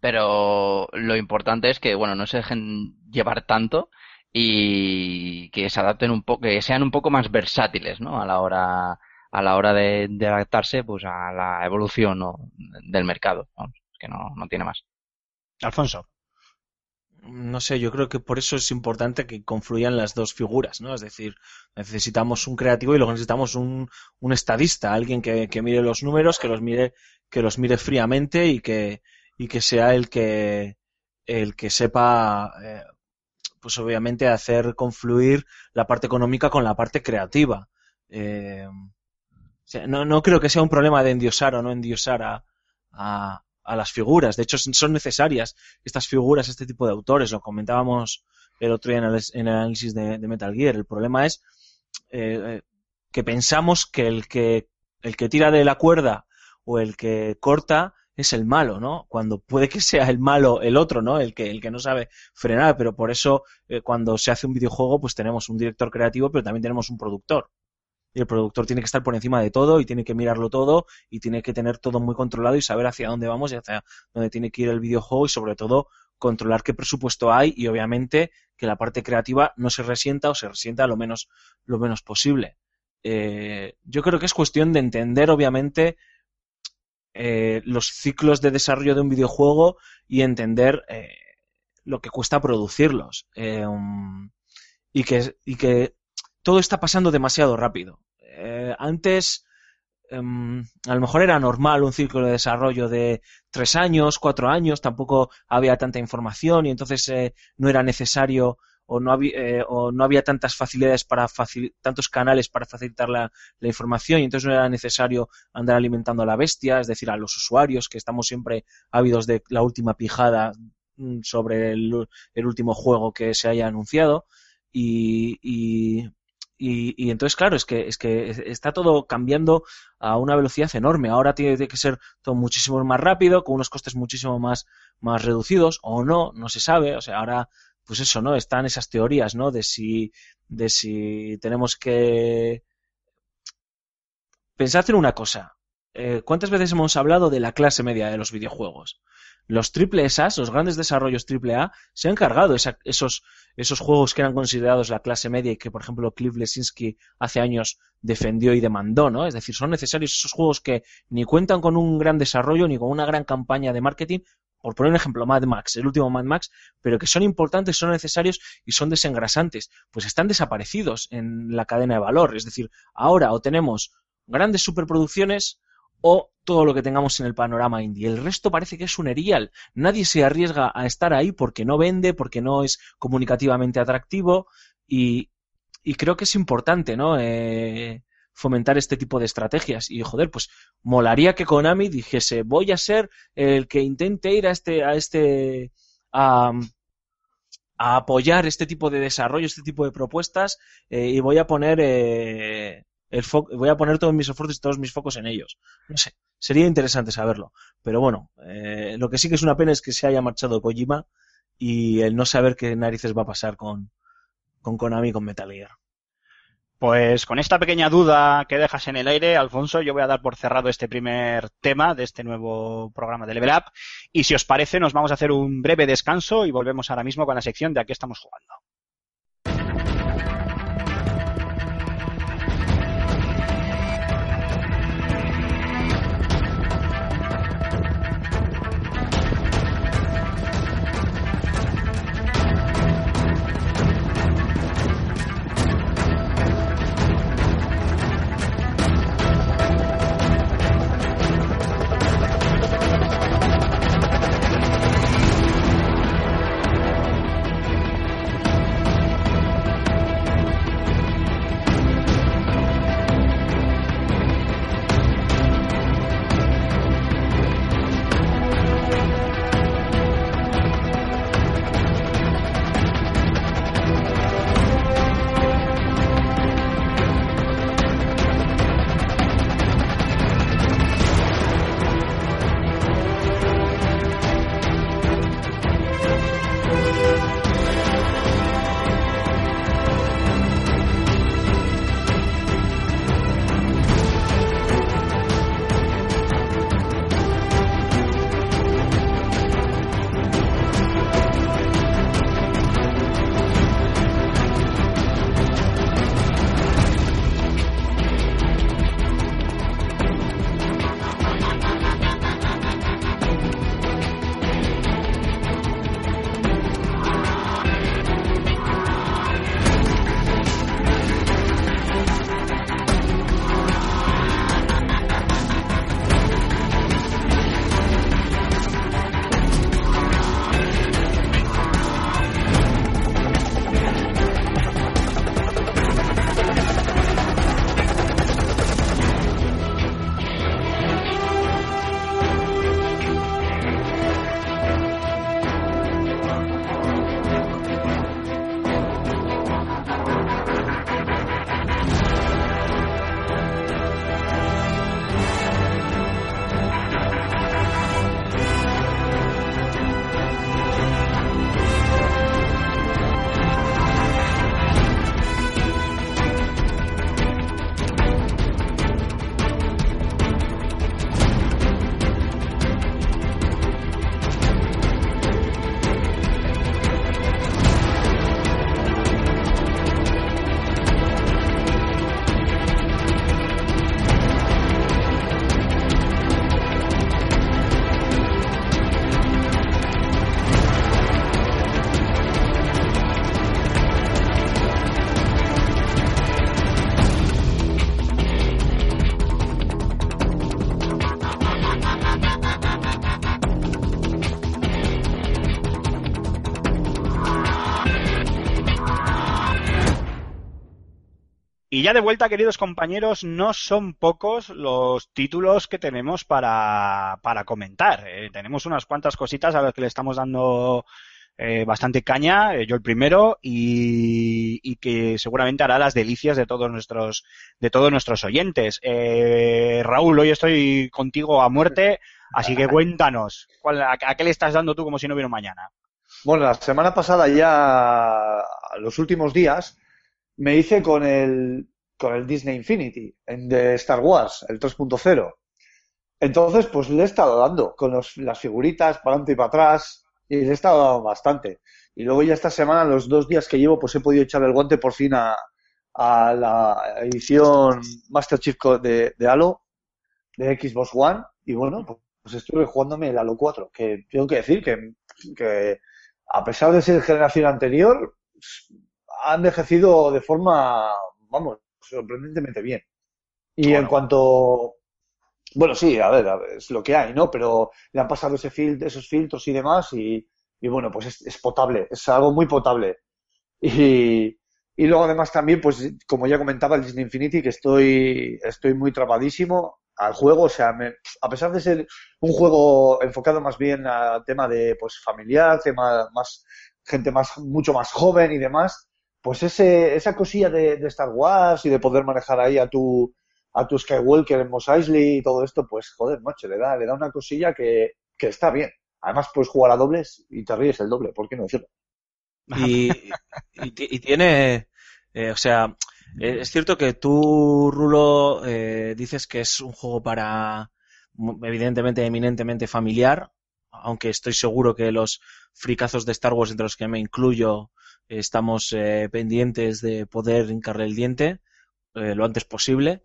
pero lo importante es que, bueno, no se dejen llevar tanto y que se adapten un poco, que sean un poco más versátiles, ¿no? A la hora, a la hora de, de adaptarse, pues a la evolución, ¿no? del mercado, vamos, que no, no tiene más. Alfonso. no sé, yo creo que por eso es importante que confluyan las dos figuras, ¿no? Es decir, necesitamos un creativo y luego necesitamos un, un estadista, alguien que, que mire los números, que los mire, que los mire fríamente y que, y que sea el que, el que sepa, eh, pues obviamente hacer confluir la parte económica con la parte creativa. Eh, o sea, no, no creo que sea un problema de endiosar o no endiosar a, a, a las figuras. De hecho, son necesarias estas figuras, este tipo de autores. Lo comentábamos el otro día en el, análisis de, de Metal Gear. El problema es eh, eh, que pensamos que el que el que tira de la cuerda o el que corta es el malo, ¿no? Cuando puede que sea el malo el otro, ¿no? El que, el que no sabe frenar, pero por eso eh, cuando se hace un videojuego pues tenemos un director creativo, pero también tenemos un productor. Y el productor tiene que estar por encima de todo y tiene que mirarlo todo y tiene que tener todo muy controlado y saber hacia dónde vamos y hacia dónde tiene que ir el videojuego y sobre todo controlar qué presupuesto hay y obviamente que la parte creativa no se resienta o se resienta lo menos, lo menos posible. Eh, yo creo que es cuestión de entender obviamente eh, los ciclos de desarrollo de un videojuego y entender eh, lo que cuesta producirlos. Eh, um, y, que, y que todo está pasando demasiado rápido. Eh, antes, um, a lo mejor era normal un ciclo de desarrollo de tres años, cuatro años, tampoco había tanta información y entonces no era necesario o no, había, eh, o no había tantas facilidades para tantos canales para facilitar la, información y entonces no era necesario andar alimentando a la bestia, es decir, a los usuarios que estamos siempre ávidos de la última pijada mm, sobre el, último juego que se haya anunciado y, y, y, entonces, claro, es que, es que está todo cambiando a una velocidad enorme. Ahora tiene que ser todo muchísimo más rápido, con unos costes muchísimo más, más reducidos, o no, no se sabe. O sea, ahora, pues eso, ¿no? Están esas teorías, ¿no? De si, de si tenemos que pensad en una cosa. eh, ¿cuántas veces hemos hablado de la clase media de los videojuegos? Los triple S, los grandes desarrollos triple A, se han cargado esa- esos, esos juegos que eran considerados la clase media y que, por ejemplo, Cliff Lesinski hace años defendió y demandó, ¿no? Es decir, son necesarios esos juegos que ni cuentan con un gran desarrollo ni con una gran campaña de marketing, por poner un ejemplo, Mad Max, el último Mad Max, pero que son importantes, son necesarios y son desengrasantes, pues están desaparecidos en la cadena de valor. Es decir, ahora o tenemos grandes superproducciones o todo lo que tengamos en el panorama indie. El resto parece que es un erial. Nadie se arriesga a estar ahí porque no vende, porque no es comunicativamente atractivo y, creo que es importante, ¿no? Eh, fomentar este tipo de estrategias y joder, pues molaría que Konami dijese voy a ser el que intente ir a este a este a, apoyar este tipo de desarrollo, este tipo de propuestas eh, y voy a poner eh, el voy a poner todos mis esfuerzos y todos mis focos en ellos. No sé, sería interesante saberlo. Pero bueno, eh, lo que sí que es una pena es que se haya marchado Kojima y el no saber qué narices va a pasar con, con Konami y con Metal Gear. Pues con esta pequeña duda que dejas en el aire, Alfonso, yo voy a dar por cerrado este primer tema de este nuevo programa de Level Up. Y si os parece, nos vamos a hacer un breve descanso y volvemos ahora mismo con la sección de a qué estamos jugando. Y ya de vuelta, queridos compañeros, no son pocos los títulos que tenemos para, comentar. Eh, tenemos unas cuantas cositas a las que le estamos dando eh, bastante caña, eh, yo el primero, y, que seguramente hará las delicias de todos nuestros, de todos nuestros oyentes. Raúl, hoy estoy contigo a muerte, así que cuéntanos, ¿cuál, a, a qué le estás dando tú como si no hubiera mañana? Bueno, la semana pasada ya, los últimos días, me hice con el, con el Disney Infinity en de Star Wars, el 3.0. Entonces, pues le he estado dando con los- las figuritas para adelante y para atrás y le he estado dando bastante. Y luego ya esta semana, los dos días que llevo, pues he podido echar el guante por fin a, a la edición Master Chief de, de Halo de Xbox One y bueno, pues, pues estuve jugándome el Halo 4, que tengo que decir que, que a pesar de ser generación anterior, ha envejecido de forma, vamos, sorprendentemente bien. Y en cuanto, bueno, sí, a ver, a ver, es lo que hay, ¿no? Pero le han pasado ese fil- esos filtros y demás y, y bueno, pues es, es potable, es algo muy potable. Y, y luego además también, pues como ya comentaba, el Disney Infinity, que estoy, estoy muy trabadísimo al juego, o sea, me- a pesar de ser un juego enfocado más bien al tema de, pues, familiar, tema más, gente más, mucho más joven y demás, pues ese, esa cosilla de, Star Wars y de poder manejar ahí a tu, a tu Skywalker en Mos Eisley y todo esto, pues joder, macho, le da, le da una cosilla que, está bien. Además puedes jugar a dobles y te ríes el doble, ¿por qué no decirlo? Y, y ti- y tiene, eh, o sea, eh, es cierto que tú, Rulo, eh, dices que es un juego para, evidentemente, eminentemente familiar, aunque estoy seguro que los fricazos de Star Wars, entre los que me incluyo, estamos eh, pendientes de poder hincarle el diente eh, lo antes posible.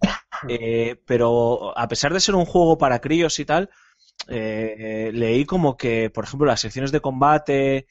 Eh, pero a pesar de ser un juego para críos y tal, eh, leí como que, por ejemplo, las secciones de combate,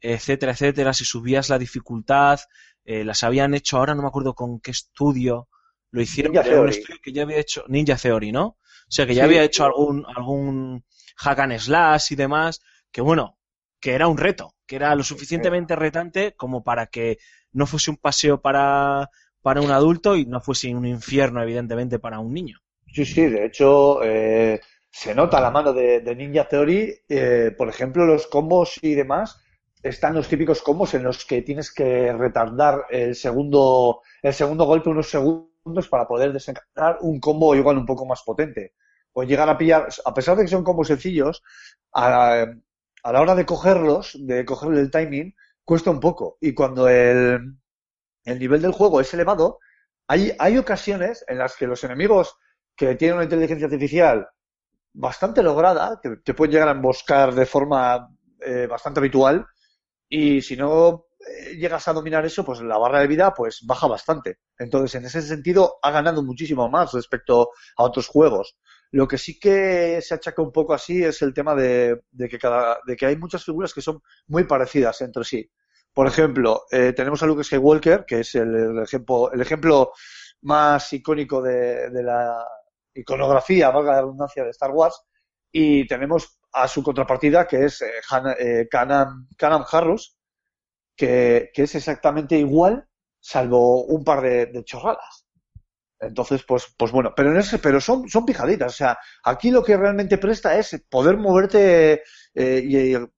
etcétera, etcétera, si subías la dificultad, las habían hecho, ahora no me acuerdo con qué estudio lo hicieron, Ninja un estudio que ya había hecho Ninja Theory, ¿no? O sea, que ya Sí. había hecho algún, algún hack and slash y demás, que bueno, que era un reto, que era lo suficientemente retante como para que no fuese un paseo para, para un adulto y no fuese un infierno, evidentemente, para un niño. Sí, sí, de hecho, eh, se nota la mano de, de Ninja Theory. eh, por ejemplo, los combos y demás, están los típicos combos en los que tienes que retardar el segundo, el segundo golpe unos segundos para poder desencadenar un combo igual un poco más potente. O llegar a pillar, a pesar de que son combos sencillos, a, a la hora de cogerlos, de cogerle el timing, cuesta un poco. Y cuando el, el nivel del juego es elevado, hay, hay ocasiones en las que los enemigos que tienen una inteligencia artificial bastante lograda, que te pueden llegar a emboscar de forma eh, bastante habitual, y si no eh, llegas a dominar eso, pues la barra de vida pues baja bastante. Entonces, en ese sentido, ha ganado muchísimo más respecto a otros juegos. Lo que sí que se achaca un poco así es el tema de, de que cada, de que hay muchas figuras que son muy parecidas entre sí. Por ejemplo, eh, tenemos a Luke Skywalker, que es el, ejemplo, el ejemplo más icónico de, la iconografía, valga la redundancia, de Star Wars, y tenemos a su contrapartida, que es eh, Han- eh, que es exactamente igual, salvo un par de, de chorradas. Entonces, pues, pues bueno, pero en ese, pero son, son pijaditas. O sea, aquí lo que realmente presta es poder moverte eh, y eh,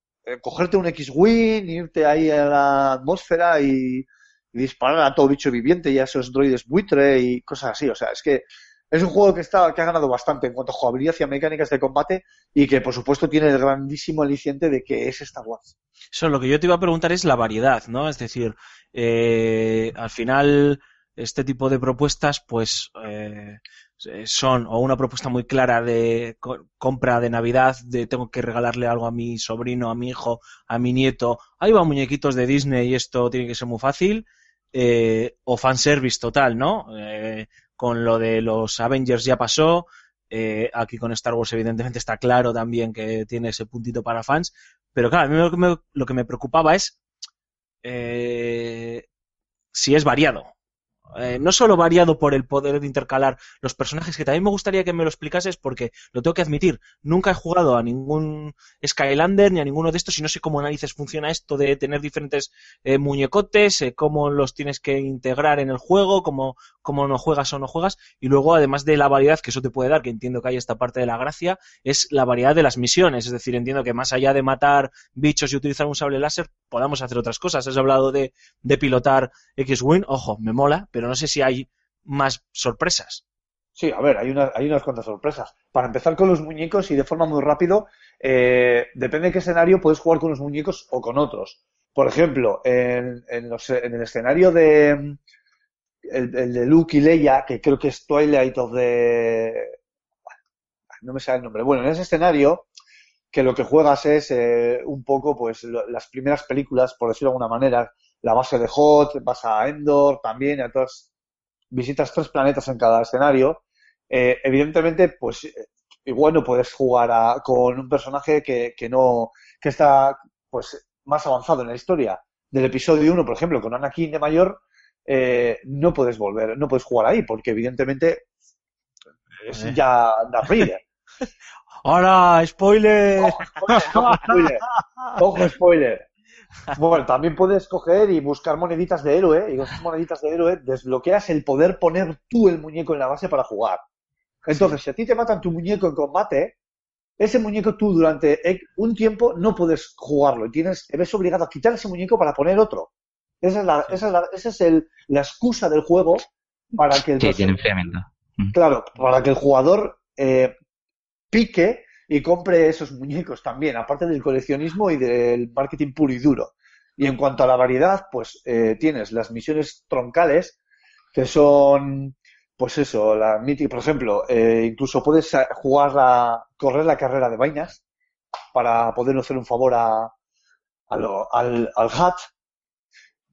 cogerte un X-Wing, irte ahí a la atmósfera y, y disparar a todo bicho viviente y a esos droides buitre y cosas así. O sea, es que es un juego que está, que ha ganado bastante en cuanto a jugabilidad y a mecánicas de combate y que por supuesto tiene el grandísimo aliciente de que es Star Wars. Eso, lo que yo te iba a preguntar es la variedad, ¿no? Es decir, eh, al final, este tipo de propuestas, pues, eh, son o una propuesta muy clara de co- compra de Navidad, de tengo que regalarle algo a mi sobrino, a mi hijo, a mi nieto, ahí va muñequitos de Disney y esto tiene que ser muy fácil, eh, o fanservice total, ¿no? Eh, con lo de los Avengers ya pasó, eh, aquí con Star Wars evidentemente está claro también que tiene ese puntito para fans, pero claro, a mí lo que me, lo que me preocupaba es eh, si es variado. Eh, no solo variado por el poder de intercalar los personajes, que también me gustaría que me lo explicases porque lo tengo que admitir, nunca he jugado a ningún Skylander ni a ninguno de estos y no sé cómo narices funciona esto de tener diferentes eh, muñecotes, eh, cómo los tienes que integrar en el juego, cómo, cómo no juegas o no juegas y luego además de la variedad que eso te puede dar, que entiendo que hay esta parte de la gracia, es la variedad de las misiones, es decir, entiendo que más allá de matar bichos y utilizar un sable láser, podamos hacer otras cosas. Has hablado de, de pilotar X-Wing, ojo, me mola, pero no sé si hay más sorpresas. Sí, a ver, hay, una- hay unas cuantas sorpresas. Para empezar con los muñecos y de forma muy rápido, eh, depende de qué escenario puedes jugar con los muñecos o con otros. Por ejemplo, en, en el escenario de el, de Luke y Leia, que creo que es Twilight of the no me sale el nombre. Bueno, en ese escenario, que lo que juegas es eh, un poco, pues, las primeras películas, por decirlo de alguna manera, la base de Hot, vas a Endor también, a todas, visitas tres planetas en cada escenario. Eh, evidentemente, pues, eh, igual no puedes jugar a- con un personaje que, que no, que está, pues, más avanzado en la historia. Del episodio 1, por ejemplo, con Anakin de mayor, eh, no puedes volver, no puedes jugar ahí, porque evidentemente es Eh. ya Darth Vader. ¡Hola! ¡Spoiler! Ojo, spoiler. Ojo, spoiler. Bueno, también puedes coger y buscar moneditas de héroe, y con esas moneditas de héroe desbloqueas el poder poner tú el muñeco en la base para jugar. Entonces, si a ti te matan tu muñeco en combate, ese muñeco tú durante un tiempo no puedes jugarlo y tienes, te ves obligado a quitar ese muñeco para poner otro. Esa es la, esa es la, esa es el, la excusa del juego para que el Sí, tiene enfriamiento. Claro, para que el jugador eh, pique y compre esos muñecos también, aparte del coleccionismo y del marketing puro y duro. Y en cuanto a la variedad, pues eh, tienes las misiones troncales, que son, pues eso, la mítica, por ejemplo, eh, incluso puedes jugar a correr la carrera de vainas para poder hacer un favor a, a lo- al, al HAT.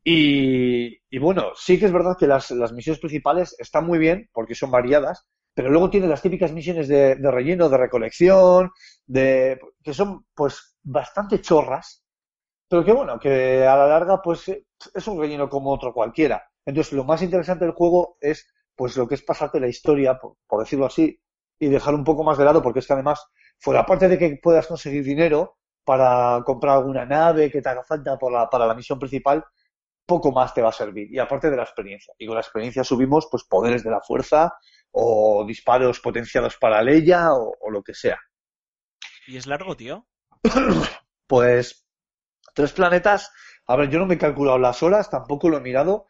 Y, y bueno, sí que es verdad que las, las misiones principales están muy bien porque son variadas, pero luego tiene las típicas misiones de, relleno, de recolección, de, que son pues bastante chorras, pero que bueno, que a la larga pues es un relleno como otro cualquiera. Entonces lo más interesante del juego es pues lo que es pasarte la historia, por, decirlo así, y dejar un poco más de lado, porque es que además, fuera parte de que puedas conseguir dinero para comprar alguna nave que te haga falta por la- para la misión principal, poco más te va a servir. Y aparte de la experiencia. Y con la experiencia subimos pues poderes de la fuerza o disparos potenciados para Leia o, o lo que sea. ¿Y es largo, tío? Pues tres planetas. A ver, yo no me he calculado las horas, tampoco lo he mirado,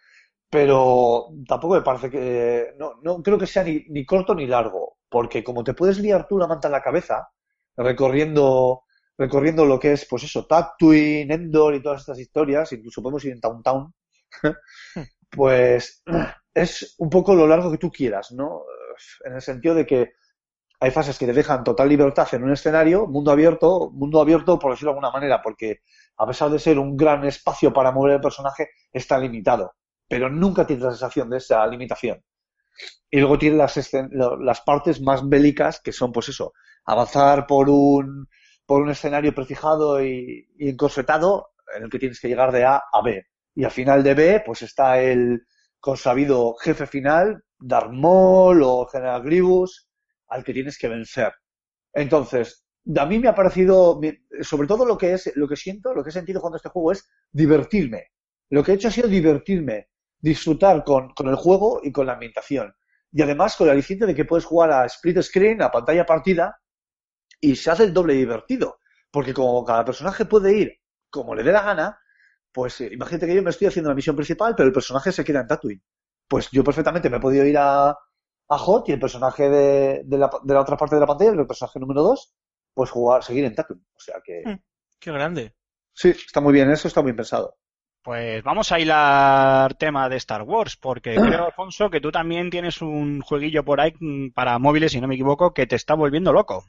pero tampoco me parece que. No, no creo que sea ni, ni corto ni largo, porque como te puedes liar tú la manta en la cabeza, recorriendo, recorriendo lo que es, pues eso, Tatooine, Endor y todas estas historias, incluso podemos ir en Town Town, pues es un poco lo largo que tú quieras, ¿no? En el sentido de que hay fases que te dejan total libertad en un escenario, mundo abierto, mundo abierto por decirlo de alguna manera, porque a pesar de ser un gran espacio para mover el personaje, está limitado, pero nunca tienes la sensación de esa limitación. Y luego tienes las, las partes más bélicas, que son, pues eso, avanzar por un, por un escenario prefijado y, y encorsetado, en el que tienes que llegar de A a B. Y al final de B, pues está el consabido jefe final, Darth Maul o General Grievous, al que tienes que vencer. Entonces, a mí me ha parecido, sobre todo lo que es, lo que siento, lo que he sentido cuando este juego es divertirme. Lo que he hecho ha sido divertirme, disfrutar con, con el juego y con la ambientación. Y además con el aliciente de que puedes jugar a split screen, a pantalla partida, y se hace el doble divertido. Porque como cada personaje puede ir como le dé la gana, pues eh, imagínate que yo me estoy haciendo la misión principal, pero el personaje se queda en Tatooine. Pues yo perfectamente me he podido ir a, a Hot y el personaje de, de la, de la otra parte de la pantalla, el personaje número 2, pues jugar, seguir en Tatooine. O sea que Hmm. Qué grande. sí, está muy bien, eso está muy pensado. Pues vamos a hilar tema de Star Wars, porque creo, Alfonso, que tú también tienes un jueguillo por ahí mm, para móviles, si no me equivoco, que te está volviendo loco.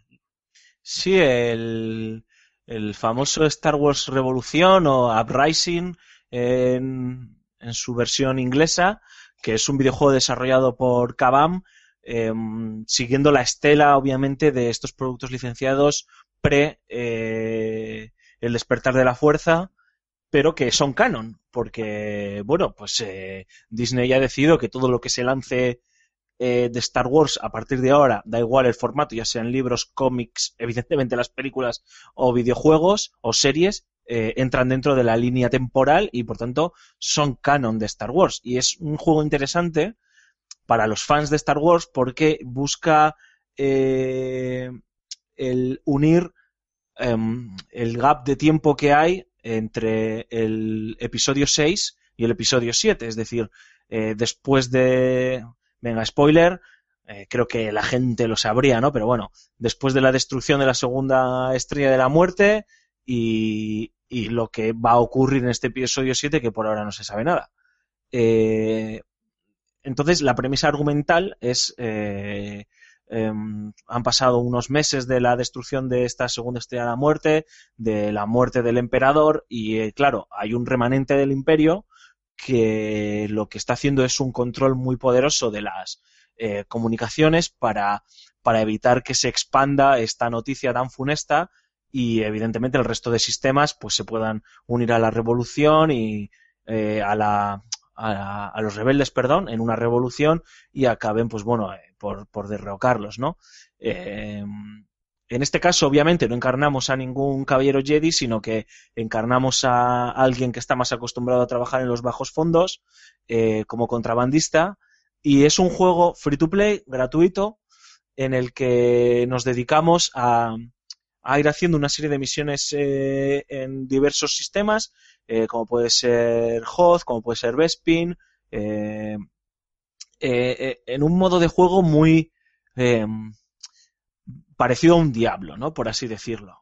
Sí, el, el famoso Star Wars Revolución o Uprising en, en su versión inglesa, que es un videojuego desarrollado por Kabam, em, siguiendo la estela, obviamente, de estos productos licenciados pre eh, el despertar de la fuerza, pero que son canon, porque, bueno, pues eh, Disney ha decidido que todo lo que se lance eh, de Star Wars a partir de ahora, da igual el formato, ya sean libros, cómics, evidentemente las películas o videojuegos o series, eh, entran dentro de la línea temporal y por tanto son canon de Star Wars. Y es un juego interesante para los fans de Star Wars porque busca eh, el unir em, el gap de tiempo que hay entre el episodio 6 y el episodio 7. Es decir, eh, después de... Venga, spoiler, eh, creo que la gente lo sabría, ¿no? Pero bueno, después de la destrucción de la segunda estrella de la muerte y, y lo que va a ocurrir en este episodio 7, que por ahora no se sabe nada. Eh, entonces, la premisa argumental es eh, em, han pasado unos meses de la destrucción de esta segunda estrella de la muerte, de la muerte del emperador y claro, hay un remanente del imperio que lo que está haciendo es un control muy poderoso de las eh, comunicaciones para, para evitar que se expanda esta noticia tan funesta y evidentemente el resto de sistemas pues se puedan unir a la revolución y eh, a la a, a, los rebeldes, perdón, en una revolución y acaben, pues bueno, eh, por, por derrocarlos, ¿no? Eh, en este caso, obviamente, no encarnamos a ningún caballero Jedi, sino que encarnamos a alguien que está más acostumbrado a trabajar en los bajos fondos, eh, como contrabandista, y es un juego free to play, gratuito, en el que nos dedicamos a, ir haciendo una serie de misiones eh, en diversos sistemas, eh, como puede ser Hoth, como puede ser Bespin, en un modo de juego muy parecido a un Diablo, ¿no? Por así decirlo.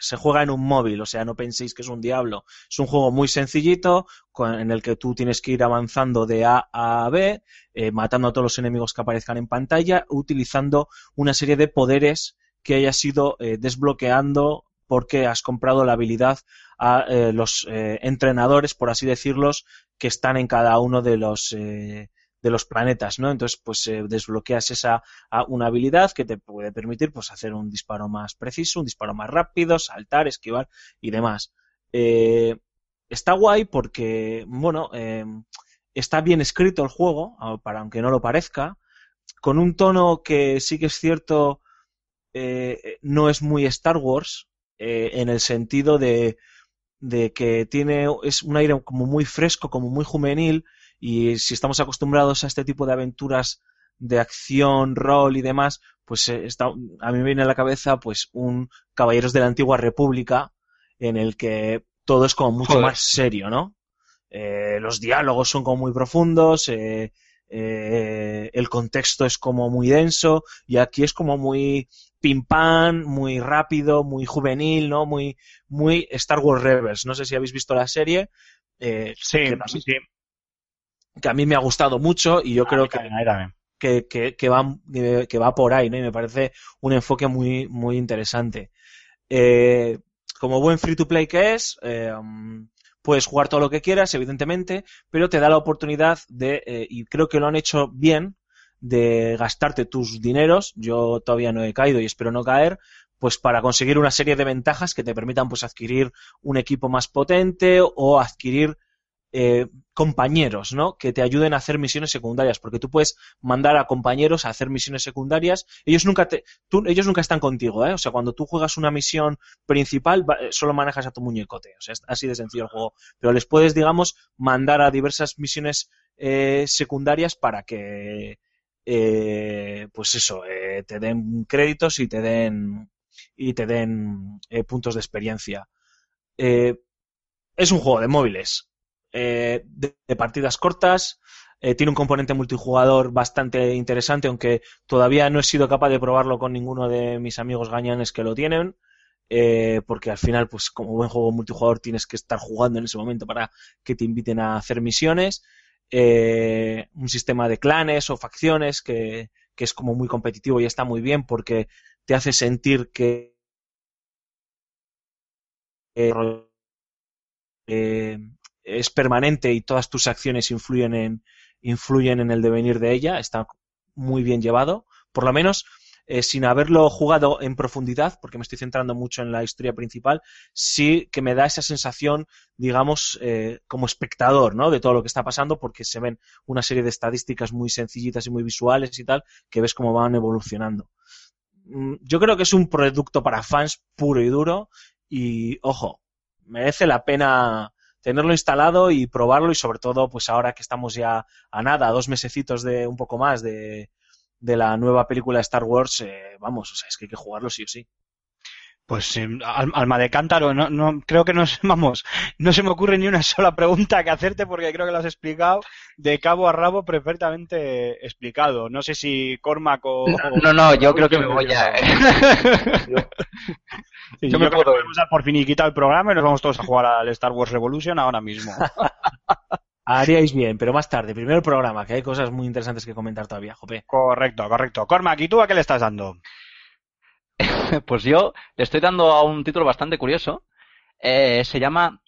Se juega en un móvil, o sea, no penséis que es un Diablo. Es un juego muy sencillito, en el que tú tienes que ir avanzando de A a B, matando a todos los enemigos que aparezcan en pantalla, utilizando una serie de poderes que hayas ido eh, desbloqueando porque has comprado la habilidad a eh, los eh, entrenadores, por así decirlos, que están en cada uno de los de los planetas, ¿no? Entonces, pues desbloqueas esa una habilidad que te puede permitir, pues, hacer un disparo más preciso, un disparo más rápido, saltar, esquivar y demás. está guay porque, bueno, está bien escrito el juego, para aunque no lo parezca, con un tono que sí que es cierto eh, no es muy Star Wars eh, en el sentido de, de, que tiene es un aire como muy fresco, como muy juvenil y si estamos acostumbrados a este tipo de aventuras de acción, rol y demás, pues eh, está, a mí me viene a la cabeza pues un Caballeros de la Antigua República en el que todo es como mucho Joder. más serio, ¿no? Eh, los diálogos son como muy profundos, eh, eh, el contexto es como muy denso y aquí es como muy pim pam, muy rápido, muy juvenil, ¿no? Muy, muy Star Wars Rebels. No sé si habéis visto la serie. eh, sí, sí. Que a mí me ha gustado mucho y yo creo que, también. que, que, que va, que va por ahí, ¿no? Y me parece un enfoque muy, muy interesante. Eh, como buen free to play que es, eh, puedes jugar todo lo que quieras, evidentemente, pero te da la oportunidad de, eh, y creo que lo han hecho bien, de gastarte tus dineros, yo todavía no he caído y espero no caer, pues para conseguir una serie de ventajas que te permitan pues adquirir un equipo más potente o adquirir eh, compañeros, ¿no? Que te ayuden a hacer misiones secundarias, porque tú puedes mandar a compañeros a hacer misiones secundarias. Ellos nunca te, ellos nunca están contigo, ¿eh? O sea, cuando tú juegas una misión principal, eh, solo manejas a tu muñecote. O sea, es así de sencillo el juego. Pero les puedes, digamos, mandar a diversas misiones eh, secundarias para que, eh, pues eso, te den créditos y te den y te den puntos de experiencia. Es un juego de móviles, eh, de, partidas cortas, eh, tiene un componente multijugador bastante interesante, aunque todavía no he sido capaz de probarlo con ninguno de mis amigos gañanes que lo tienen, eh, porque al final, pues como buen juego multijugador tienes que estar jugando en ese momento para que te inviten a hacer misiones. Un sistema de clanes o facciones que, que es como muy competitivo y está muy bien porque te hace sentir que es permanente y todas tus acciones influyen en, influyen en el devenir de ella. Está muy bien llevado. Por lo menos, eh, sin haberlo jugado en profundidad, porque me estoy centrando mucho en la historia principal, sí que me da esa sensación, digamos, eh, como espectador, ¿no? De todo lo que está pasando, porque se ven una serie de estadísticas muy sencillitas y muy visuales y tal, que ves cómo van evolucionando. Mm, Yo creo que es un producto para fans puro y duro y, ojo, merece la pena tenerlo instalado y probarlo y sobre todo, pues ahora que estamos ya a nada, a dos mesecitos de un poco más de, de la nueva película Star Wars, eh, vamos, o sea, es que hay que jugarlo sí o sí. Pues eh, al- alma de cántaro, no, no, creo que no, vamos, no se me ocurre ni una sola pregunta que hacerte porque creo que lo has explicado de cabo a rabo perfectamente explicado. No sé si Cormac o... No, no, yo creo que me voy a... Sí, yo yo me creo que puedo- podemos dar por finiquitado el programa y nos vamos todos a jugar al Star Wars Revolution ahora mismo. Haríais bien, pero más tarde. Primero el programa, que hay cosas muy interesantes que comentar todavía, Jope. Correcto, correcto. Cormac, ¿y tú a qué le estás dando? Pues yo le estoy dando a un título bastante curioso. Eh, se llama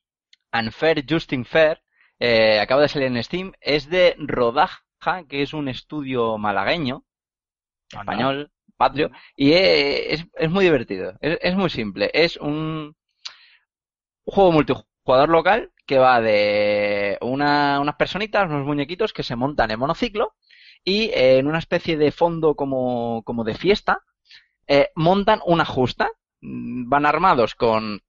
Unfair Justin Fair. Eh, acaba de salir en Steam. Es de Rodaja, que es un estudio malagueño, español, patrio. Y eh, es, es muy divertido. Es, es muy simple. Es un, juego multijugador local que va de una- unas personitas, unos muñequitos que se montan en monociclo y en una especie de fondo como, como de fiesta eh, montan una justa. Mm, Van armados con,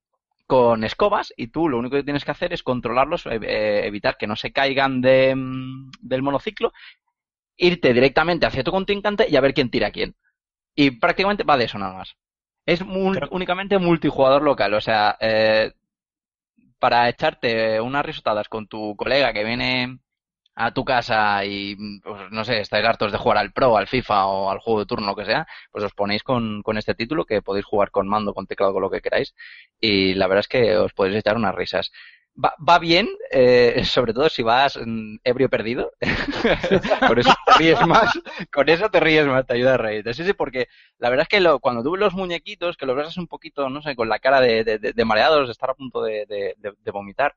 con escobas y tú lo único que tienes que hacer es controlarlos, eh, eh, evitar que no se caigan de, mm, del monociclo, irte directamente hacia tu contrincante y a ver quién tira a quién. Y prácticamente va de eso nada más. Es mul- únicamente multijugador local, o sea, eh, para echarte unas risotadas con tu colega que viene a tu casa y, pues, no sé, estáis hartos de jugar al Pro, al FIFA o al juego de turno, lo que sea, pues os ponéis con, con este título que podéis jugar con mando, con teclado, con lo que queráis y la verdad es que os podéis echar unas risas. Va, va bien, eh, sobre todo si vas mm, ebrio perdido. Por eso te ríes más. Con eso te ríes más, te ayuda a reírte. Sí, sí, porque la verdad es que lo- cuando tú los muñequitos, que los ves un poquito, no sé, con la cara de, de- de- de mareados, de estar a punto de vomitar,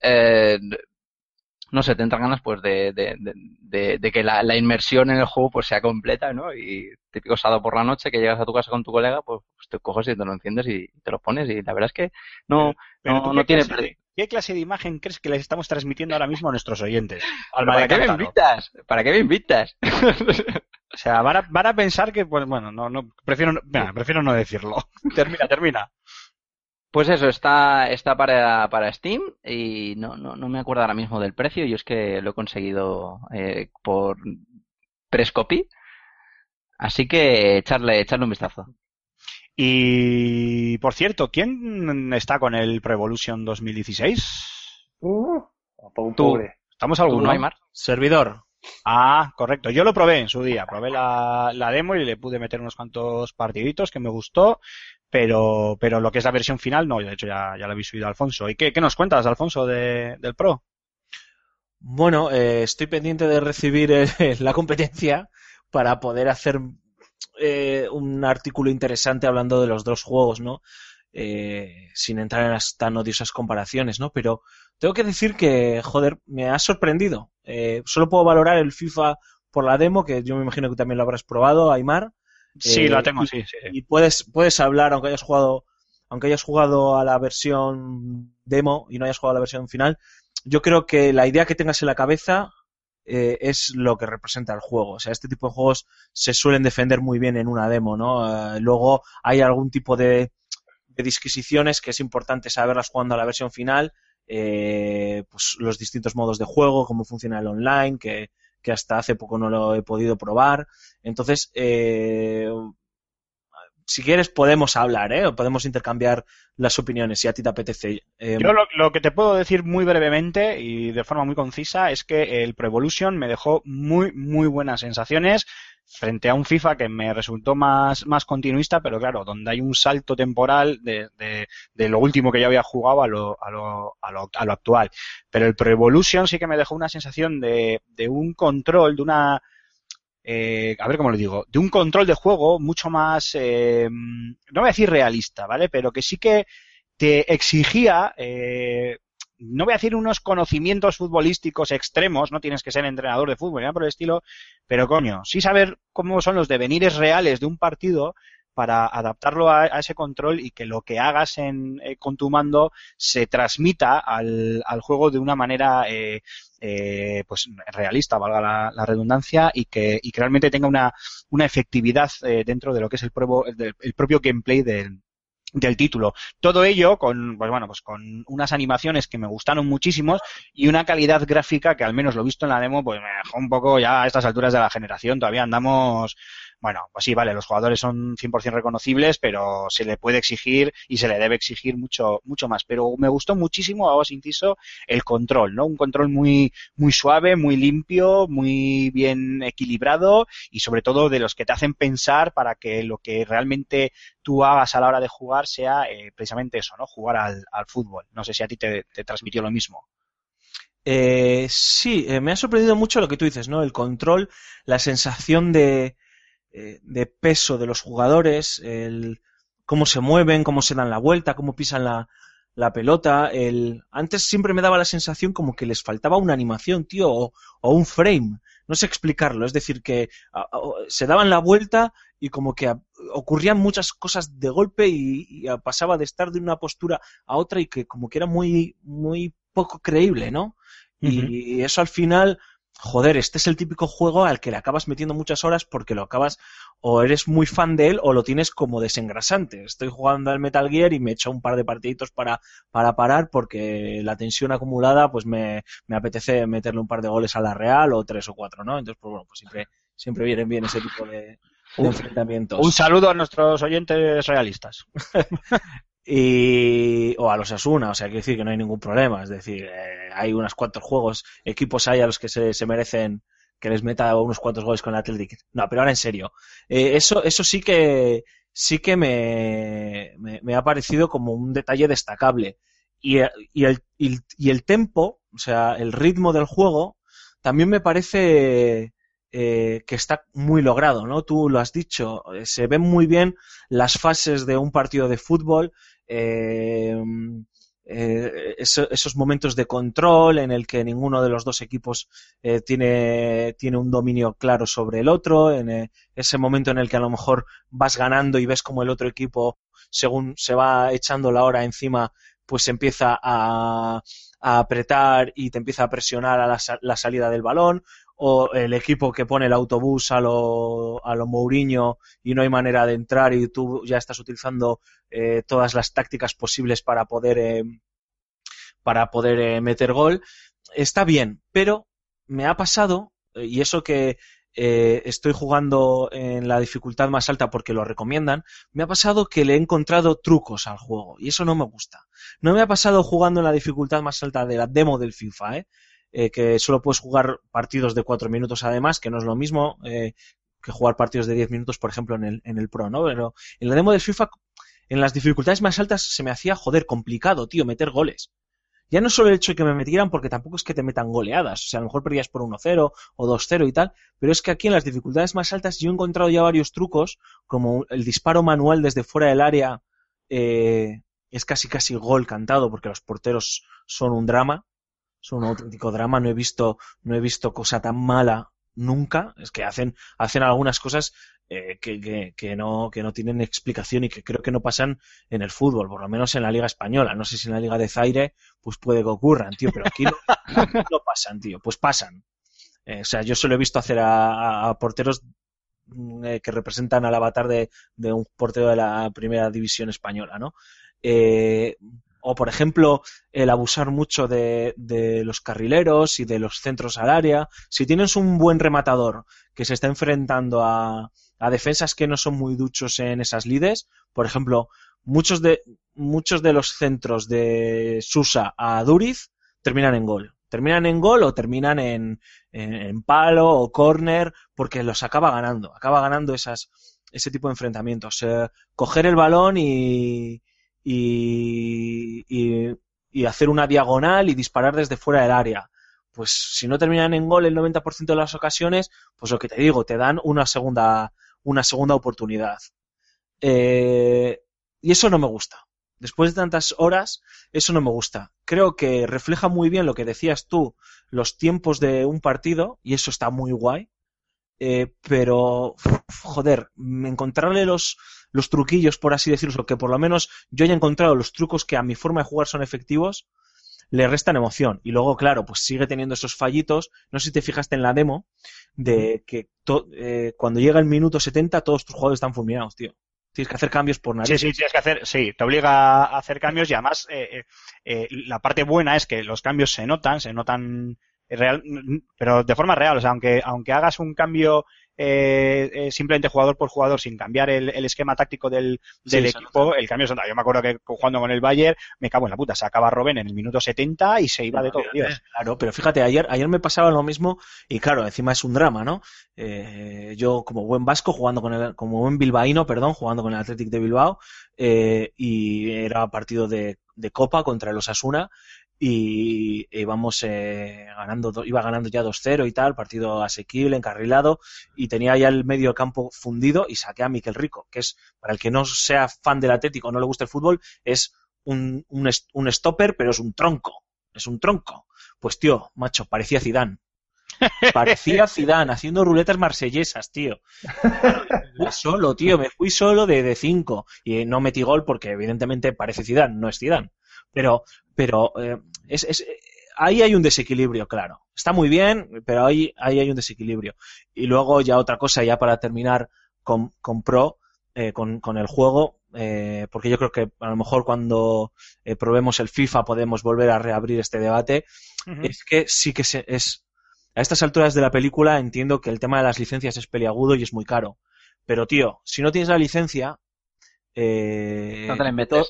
eh, no sé, te entran ganas pues de, de, de- que la, la inmersión en el juego pues sea completa, ¿no? Y típico sábado por la noche que llegas a tu casa con tu colega, pues, pues te coges y te lo enciendes y te lo pones y la verdad es que no, Pero no, no ¿qué, tiene clase ¿Qué clase de imagen crees que les estamos transmitiendo ahora mismo a nuestros oyentes? Alma ¿Para qué me invitas? ¿Para qué me invitas? O sea, van a, van a pensar que, pues bueno, no, no, prefiero, no- prefiero no decirlo. termina, termina. Pues eso, está, está para, para Steam y no, no, no me acuerdo ahora mismo del precio. Yo es que lo he conseguido eh, por Prescopy. Así que echarle, echarle un vistazo. Y, por cierto, ¿quién está con el Pro Evolution 2016? Uh, un Tú. pobre. ¿Estamos ¿Tú alguno? no? Servidor. Ah, correcto. Yo lo probé en su día. Probé la, la demo y le pude meter unos cuantos partiditos que me gustó, pero, pero lo que es la versión final, no. De hecho, ya, ya lo habéis subido, Alfonso. ¿Y qué, qué nos cuentas, Alfonso, de, del Pro? Bueno, eh, estoy pendiente de recibir eh, la competencia para poder hacer eh, un artículo interesante hablando de los dos juegos, ¿no? Eh, sin entrar en las tan odiosas comparaciones, ¿no? Pero tengo que decir que, joder, me ha sorprendido. Eh, solo puedo valorar el FIFA por la demo, que yo me imagino que también lo habrás probado, Aymar. Sí, Eh, la tengo, y- sí, sí. y puedes, puedes hablar, aunque hayas jugado, aunque hayas jugado a la versión demo y no hayas jugado a la versión final, yo creo que la idea que tengas en la cabeza eh, es lo que representa el juego. O sea, este tipo de juegos se suelen defender muy bien en una demo, ¿no? Eh, luego hay algún tipo de, de disquisiciones que es importante saberlas jugando a la versión final, eh, pues los distintos modos de juego, cómo funciona el online, que, que hasta hace poco no lo he podido probar. Entonces, eh, si quieres podemos hablar, ¿eh? Podemos intercambiar las opiniones si a ti te apetece. Eh, Yo lo, lo que te puedo decir muy brevemente y de forma muy concisa es que el Pro Evolution me dejó muy, muy buenas sensaciones frente a un FIFA que me resultó más, más continuista, pero claro, donde hay un salto temporal de, de, lo último que yo había jugado a lo, a lo, a lo, a lo actual. Pero el Pro Evolution sí que me dejó una sensación de, de un control, de una, eh, a ver cómo lo digo, de un control de juego mucho más, eh, no voy a decir realista, ¿vale? Pero que sí que te exigía, eh, no voy a decir unos conocimientos futbolísticos extremos, no tienes que ser entrenador de fútbol, nada por el estilo, pero coño, sí saber cómo son los devenires reales de un partido para adaptarlo a, ese control y que lo que hagas en, eh, con tu mando se transmita al, al juego de una manera eh, eh, pues realista, valga la, redundancia, y que, y que realmente tenga una, una efectividad eh, dentro de lo que es el, pruebo- del- el propio gameplay del, del título. Todo ello con, pues bueno, pues con unas animaciones que me gustaron muchísimos y una calidad gráfica que al menos lo visto en la demo, pues me dejó un poco ya a estas alturas de la generación. Todavía andamos, bueno, pues sí, vale, los jugadores son 100% reconocibles, pero se le puede exigir y se le debe exigir mucho, mucho más. Pero me gustó muchísimo, hago inciso, el control, ¿no? Un control muy, muy suave, muy limpio, muy bien equilibrado y sobre todo de los que te hacen pensar para que lo que realmente tú hagas a la hora de jugar sea eh, precisamente eso, ¿no? Jugar al, fútbol. No sé si a ti te, te transmitió lo mismo. Eh, sí, eh, me ha sorprendido mucho lo que tú dices, ¿no? El control, la sensación de, eh, de peso de los jugadores, el cómo se mueven, cómo se dan la vuelta, cómo pisan la, la pelota. El... Antes siempre me daba la sensación como que les faltaba una animación, tío, o, o un frame. No sé explicarlo. Es decir, que a- a- se daban la vuelta y como que a- ocurrían muchas cosas de golpe y, pasaba de estar de una postura a otra y que como que era muy, muy poco creíble, ¿no? Y eso al final, joder, este es el típico juego al que le acabas metiendo muchas horas porque lo acabas, o eres muy fan de él o lo tienes como desengrasante. Estoy jugando al Metal Gear y me he hecho un par de partiditos para, para parar porque la tensión acumulada pues me, me apetece meterle un par de goles a la Real o tres o cuatro, ¿no? Entonces, pues bueno, pues siempre, siempre vienen bien ese tipo de, enfrentamientos. Un saludo a nuestros oyentes realistas. y o a los Asuna, o sea, quiero decir que no hay ningún problema, es decir, eh, hay unos cuantos juegos, equipos hay a los que se, merecen que les meta unos cuantos goles con el Athletic. No, pero ahora en serio, eh, eso, eso sí que sí que me, me, ha parecido como un detalle destacable. Y, y, el, y, y el tempo, o sea, el ritmo del juego, también me parece eh, que está muy logrado, ¿no? Tú lo has dicho, eh, se ven muy bien las fases de un partido de fútbol, eh, eh, eso- esos momentos de control en el que ninguno de los dos equipos eh, tiene, tiene un dominio claro sobre el otro, en eh, ese momento en el que a lo mejor vas ganando y ves como el otro equipo, según se va echando la hora encima, pues empieza a, apretar y te empieza a presionar a la salida del balón, o el equipo que pone el autobús a lo, a lo Mourinho y no hay manera de entrar y tú ya estás utilizando eh, todas las tácticas posibles para poder eh, para poder eh, meter gol está bien pero me ha pasado eh, y eso que eh, estoy jugando en la dificultad más alta porque lo recomiendan me ha pasado que le he encontrado trucos al juego y eso no me gusta no me ha pasado jugando en la dificultad más alta de la demo del FIFA ¿eh? Eh, que solo puedes jugar partidos de cuatro minutos además, que no es lo mismo eh, que jugar partidos de 10 minutos, por ejemplo, en el, en el Pro, ¿no? Pero en la demo del FIFA, en las dificultades más altas se me hacía, joder, complicado, tío, meter goles. Ya no solo el hecho de que me metieran, porque tampoco es que te metan goleadas, o sea, a lo mejor perdías por 1-0 o 2-0 y tal, pero es que aquí en las dificultades más altas yo he encontrado ya varios trucos, como el disparo manual desde fuera del área, eh, es casi casi gol cantado, porque los porteros son un drama, son un auténtico drama. No he visto, no he visto cosa tan mala nunca. Es que hacen, hacen algunas cosas eh, que, no, que no tienen explicación y que creo que no pasan en el fútbol, por lo menos en la Liga Española. No sé si en la Liga de Zaire, pues puede que ocurran, tío, pero aquí no, pasan, tío. Pues pasan. Eh, o sea, yo solo he visto hacer a porteros mm, eh, que representan al avatar de, de un portero de la primera división española, ¿no? O, por ejemplo, el abusar mucho de, los carrileros y de los centros al área. Si tienes un buen rematador que se está enfrentando a, a defensas que no son muy duchos en esas lides, por ejemplo, muchos de, muchos de los centros de Susa a Duriz terminan en gol. Terminan en gol o terminan en, en, palo o córner porque los acaba ganando. Acaba ganando esas, ese tipo de enfrentamientos. Eh, coger el balón y, y, y, hacer una diagonal y disparar desde fuera del área. Pues si no terminan en gol el 90% de las ocasiones, pues lo que te digo, te dan una segunda, una segunda oportunidad. Eh, y eso no me gusta. Después de tantas horas, eso no me gusta. Creo que refleja muy bien lo que decías tú, los tiempos de un partido, y eso está muy guay. Eh, pero, joder, encontrarle los, los truquillos, por así decirlo, que por lo menos yo haya encontrado los trucos que a mi forma de jugar son efectivos, le restan emoción. Y luego, claro, pues sigue teniendo esos fallitos. No sé si te fijaste en la demo, de que eh, cuando llega el minuto 70 todos tus jugadores están fulminados, tío. Tienes que hacer cambios por Sí, narices. sí, tienes que hacer, sí, te obliga a hacer cambios y además eh, eh, la parte buena es que los cambios se notan, se notan real, pero de forma real, o sea, aunque, aunque hagas un cambio eh, eh, simplemente jugador por jugador sin cambiar el, el esquema táctico del, del se equipo, el cambio se nota. Yo me acuerdo que jugando con el Bayern, me cago en la puta, sacaba a Robben en el minuto 70 y se iba de todo, Dios. Claro, pero fíjate, ayer, ayer me pasaba lo mismo y claro, encima es un drama, ¿no? Eh, yo como buen vasco jugando con el, como buen bilbaíno, perdón, jugando con el Athletic de Bilbao eh, y era partido de, de Copa contra los Asuna y íbamos eh, ganando, do- iba ganando ya 2-0 y tal, partido asequible, encarrilado, y tenía ya el medio campo fundido y saqué a Miquel Rico, que es, para el que no sea fan del Atlético o no le guste el fútbol, es un, un, un stopper, pero es un tronco, es un tronco. Pues tío, macho, parecía Zidane. Parecía Zidane haciendo ruletas marsellesas, tío. Me fui solo, tío, me fui solo de, de cinco. Y no metí gol porque evidentemente parece Zidane, no es Zidane. Pero, pero eh, es, es- ahí hay un desequilibrio, claro. Está muy bien, pero ahí, ahí hay un desequilibrio. Y luego ya otra cosa, ya para terminar con, con Pro, eh, con, con el juego, eh, porque yo creo que a lo mejor cuando eh, probemos el FIFA podemos volver a reabrir este debate, es que sí que se, es a estas alturas de la película entiendo que el tema de las licencias es peliagudo y es muy caro. Pero tío, si no tienes la licencia, eh, No te la.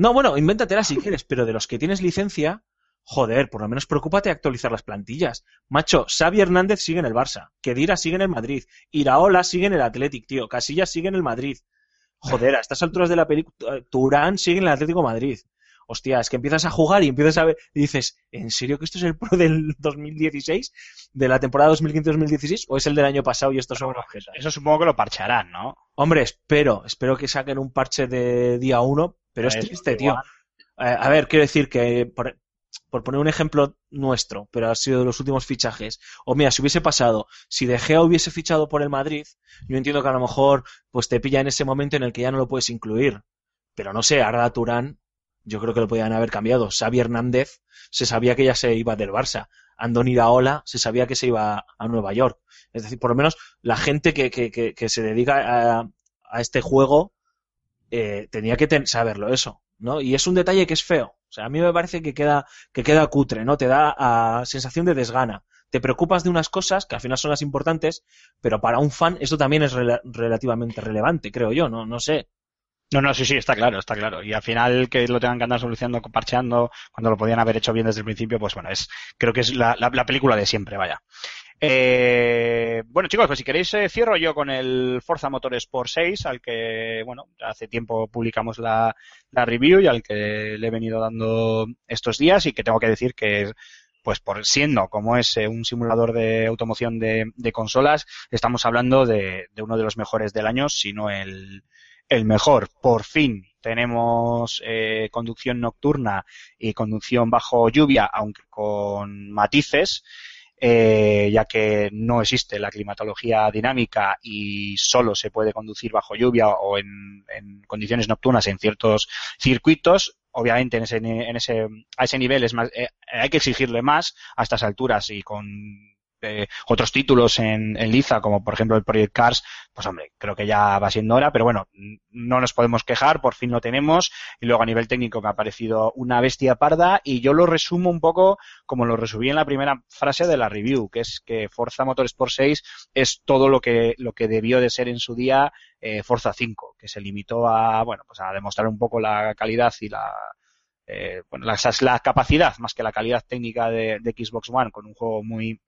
No, bueno, invéntatela si quieres, pero de los que tienes licencia, joder, por lo menos preocúpate de actualizar las plantillas. Macho, Xavi Hernández sigue en el Barça, Kedira sigue en el Madrid, Iraola sigue en el Athletic, tío, Casillas sigue en el Madrid. Joder, a estas alturas de la película, Turán sigue en el Atlético Madrid. Hostia, es que empiezas a jugar y empiezas a ver y dices, ¿en serio que esto es el pro del 2016? ¿De la temporada 2015-2016? ¿O es el del año pasado y estos son unos jetas? Eso supongo que lo parcharán, ¿no? Hombre, espero, espero que saquen un parche de día uno, pero es triste, tío. Eh, a ver, quiero decir que, por, por poner un ejemplo nuestro, pero ha sido de los últimos fichajes, o mira, si hubiese pasado, si De Gea hubiese fichado por el Madrid, yo entiendo que a lo mejor pues te pilla en ese momento en el que ya no lo puedes incluir. Pero no sé, Arda Turán, yo creo que lo podían haber cambiado. Xavi Hernández se sabía que ya se iba del Barça. Andoni Iraola se sabía que se iba a Nueva York. Es decir, por lo menos la gente que, que, que, que se dedica a, a este juego eh, tenía que saberlo eso, ¿no? Y es un detalle que es feo. O sea, a mí me parece que queda, que queda cutre, ¿no? Te da ah, sensación de desgana. Te preocupas de unas cosas que al final son las importantes, pero para un fan esto también es rela- relativamente relevante, creo yo, ¿no? No sé. No, no, sí, sí, está claro, está claro. Y al final que lo tengan que andar solucionando, parcheando, cuando lo podían haber hecho bien desde el principio, pues bueno, es, creo que es la película de siempre, vaya. Eh, bueno, chicos, pues si queréis eh, cierro yo con el Forza Motorsport 6, al que, bueno, hace tiempo publicamos la, la review y al que le he venido dando estos días y que tengo que decir que, pues por siendo como es eh, un simulador de automoción de, de consolas, estamos hablando de, uno de los mejores del año, si no el, el mejor. Por fin tenemos eh, conducción nocturna y conducción bajo lluvia, aunque con matices, eh, ya que no existe la climatología dinámica y solo se puede conducir bajo lluvia o en, condiciones nocturnas en ciertos circuitos. Obviamente en ese, en ese, a ese nivel es más, eh, hay que exigirle más a estas alturas y con eh, otros títulos en, en liza, como por ejemplo el Project Cars, pues hombre, creo que ya va siendo hora, pero bueno, no nos podemos quejar, por fin lo tenemos. Y luego a nivel técnico me ha parecido una bestia parda y yo lo resumo un poco como lo resumí en la primera frase de la review, que es que Forza Motorsport 6 es todo lo que, lo que debió de ser en su día eh, Forza 5, que se limitó a, bueno, pues a demostrar un poco la calidad y la, eh, bueno, la, la capacidad más que la calidad técnica de, de Xbox One con un juego muy,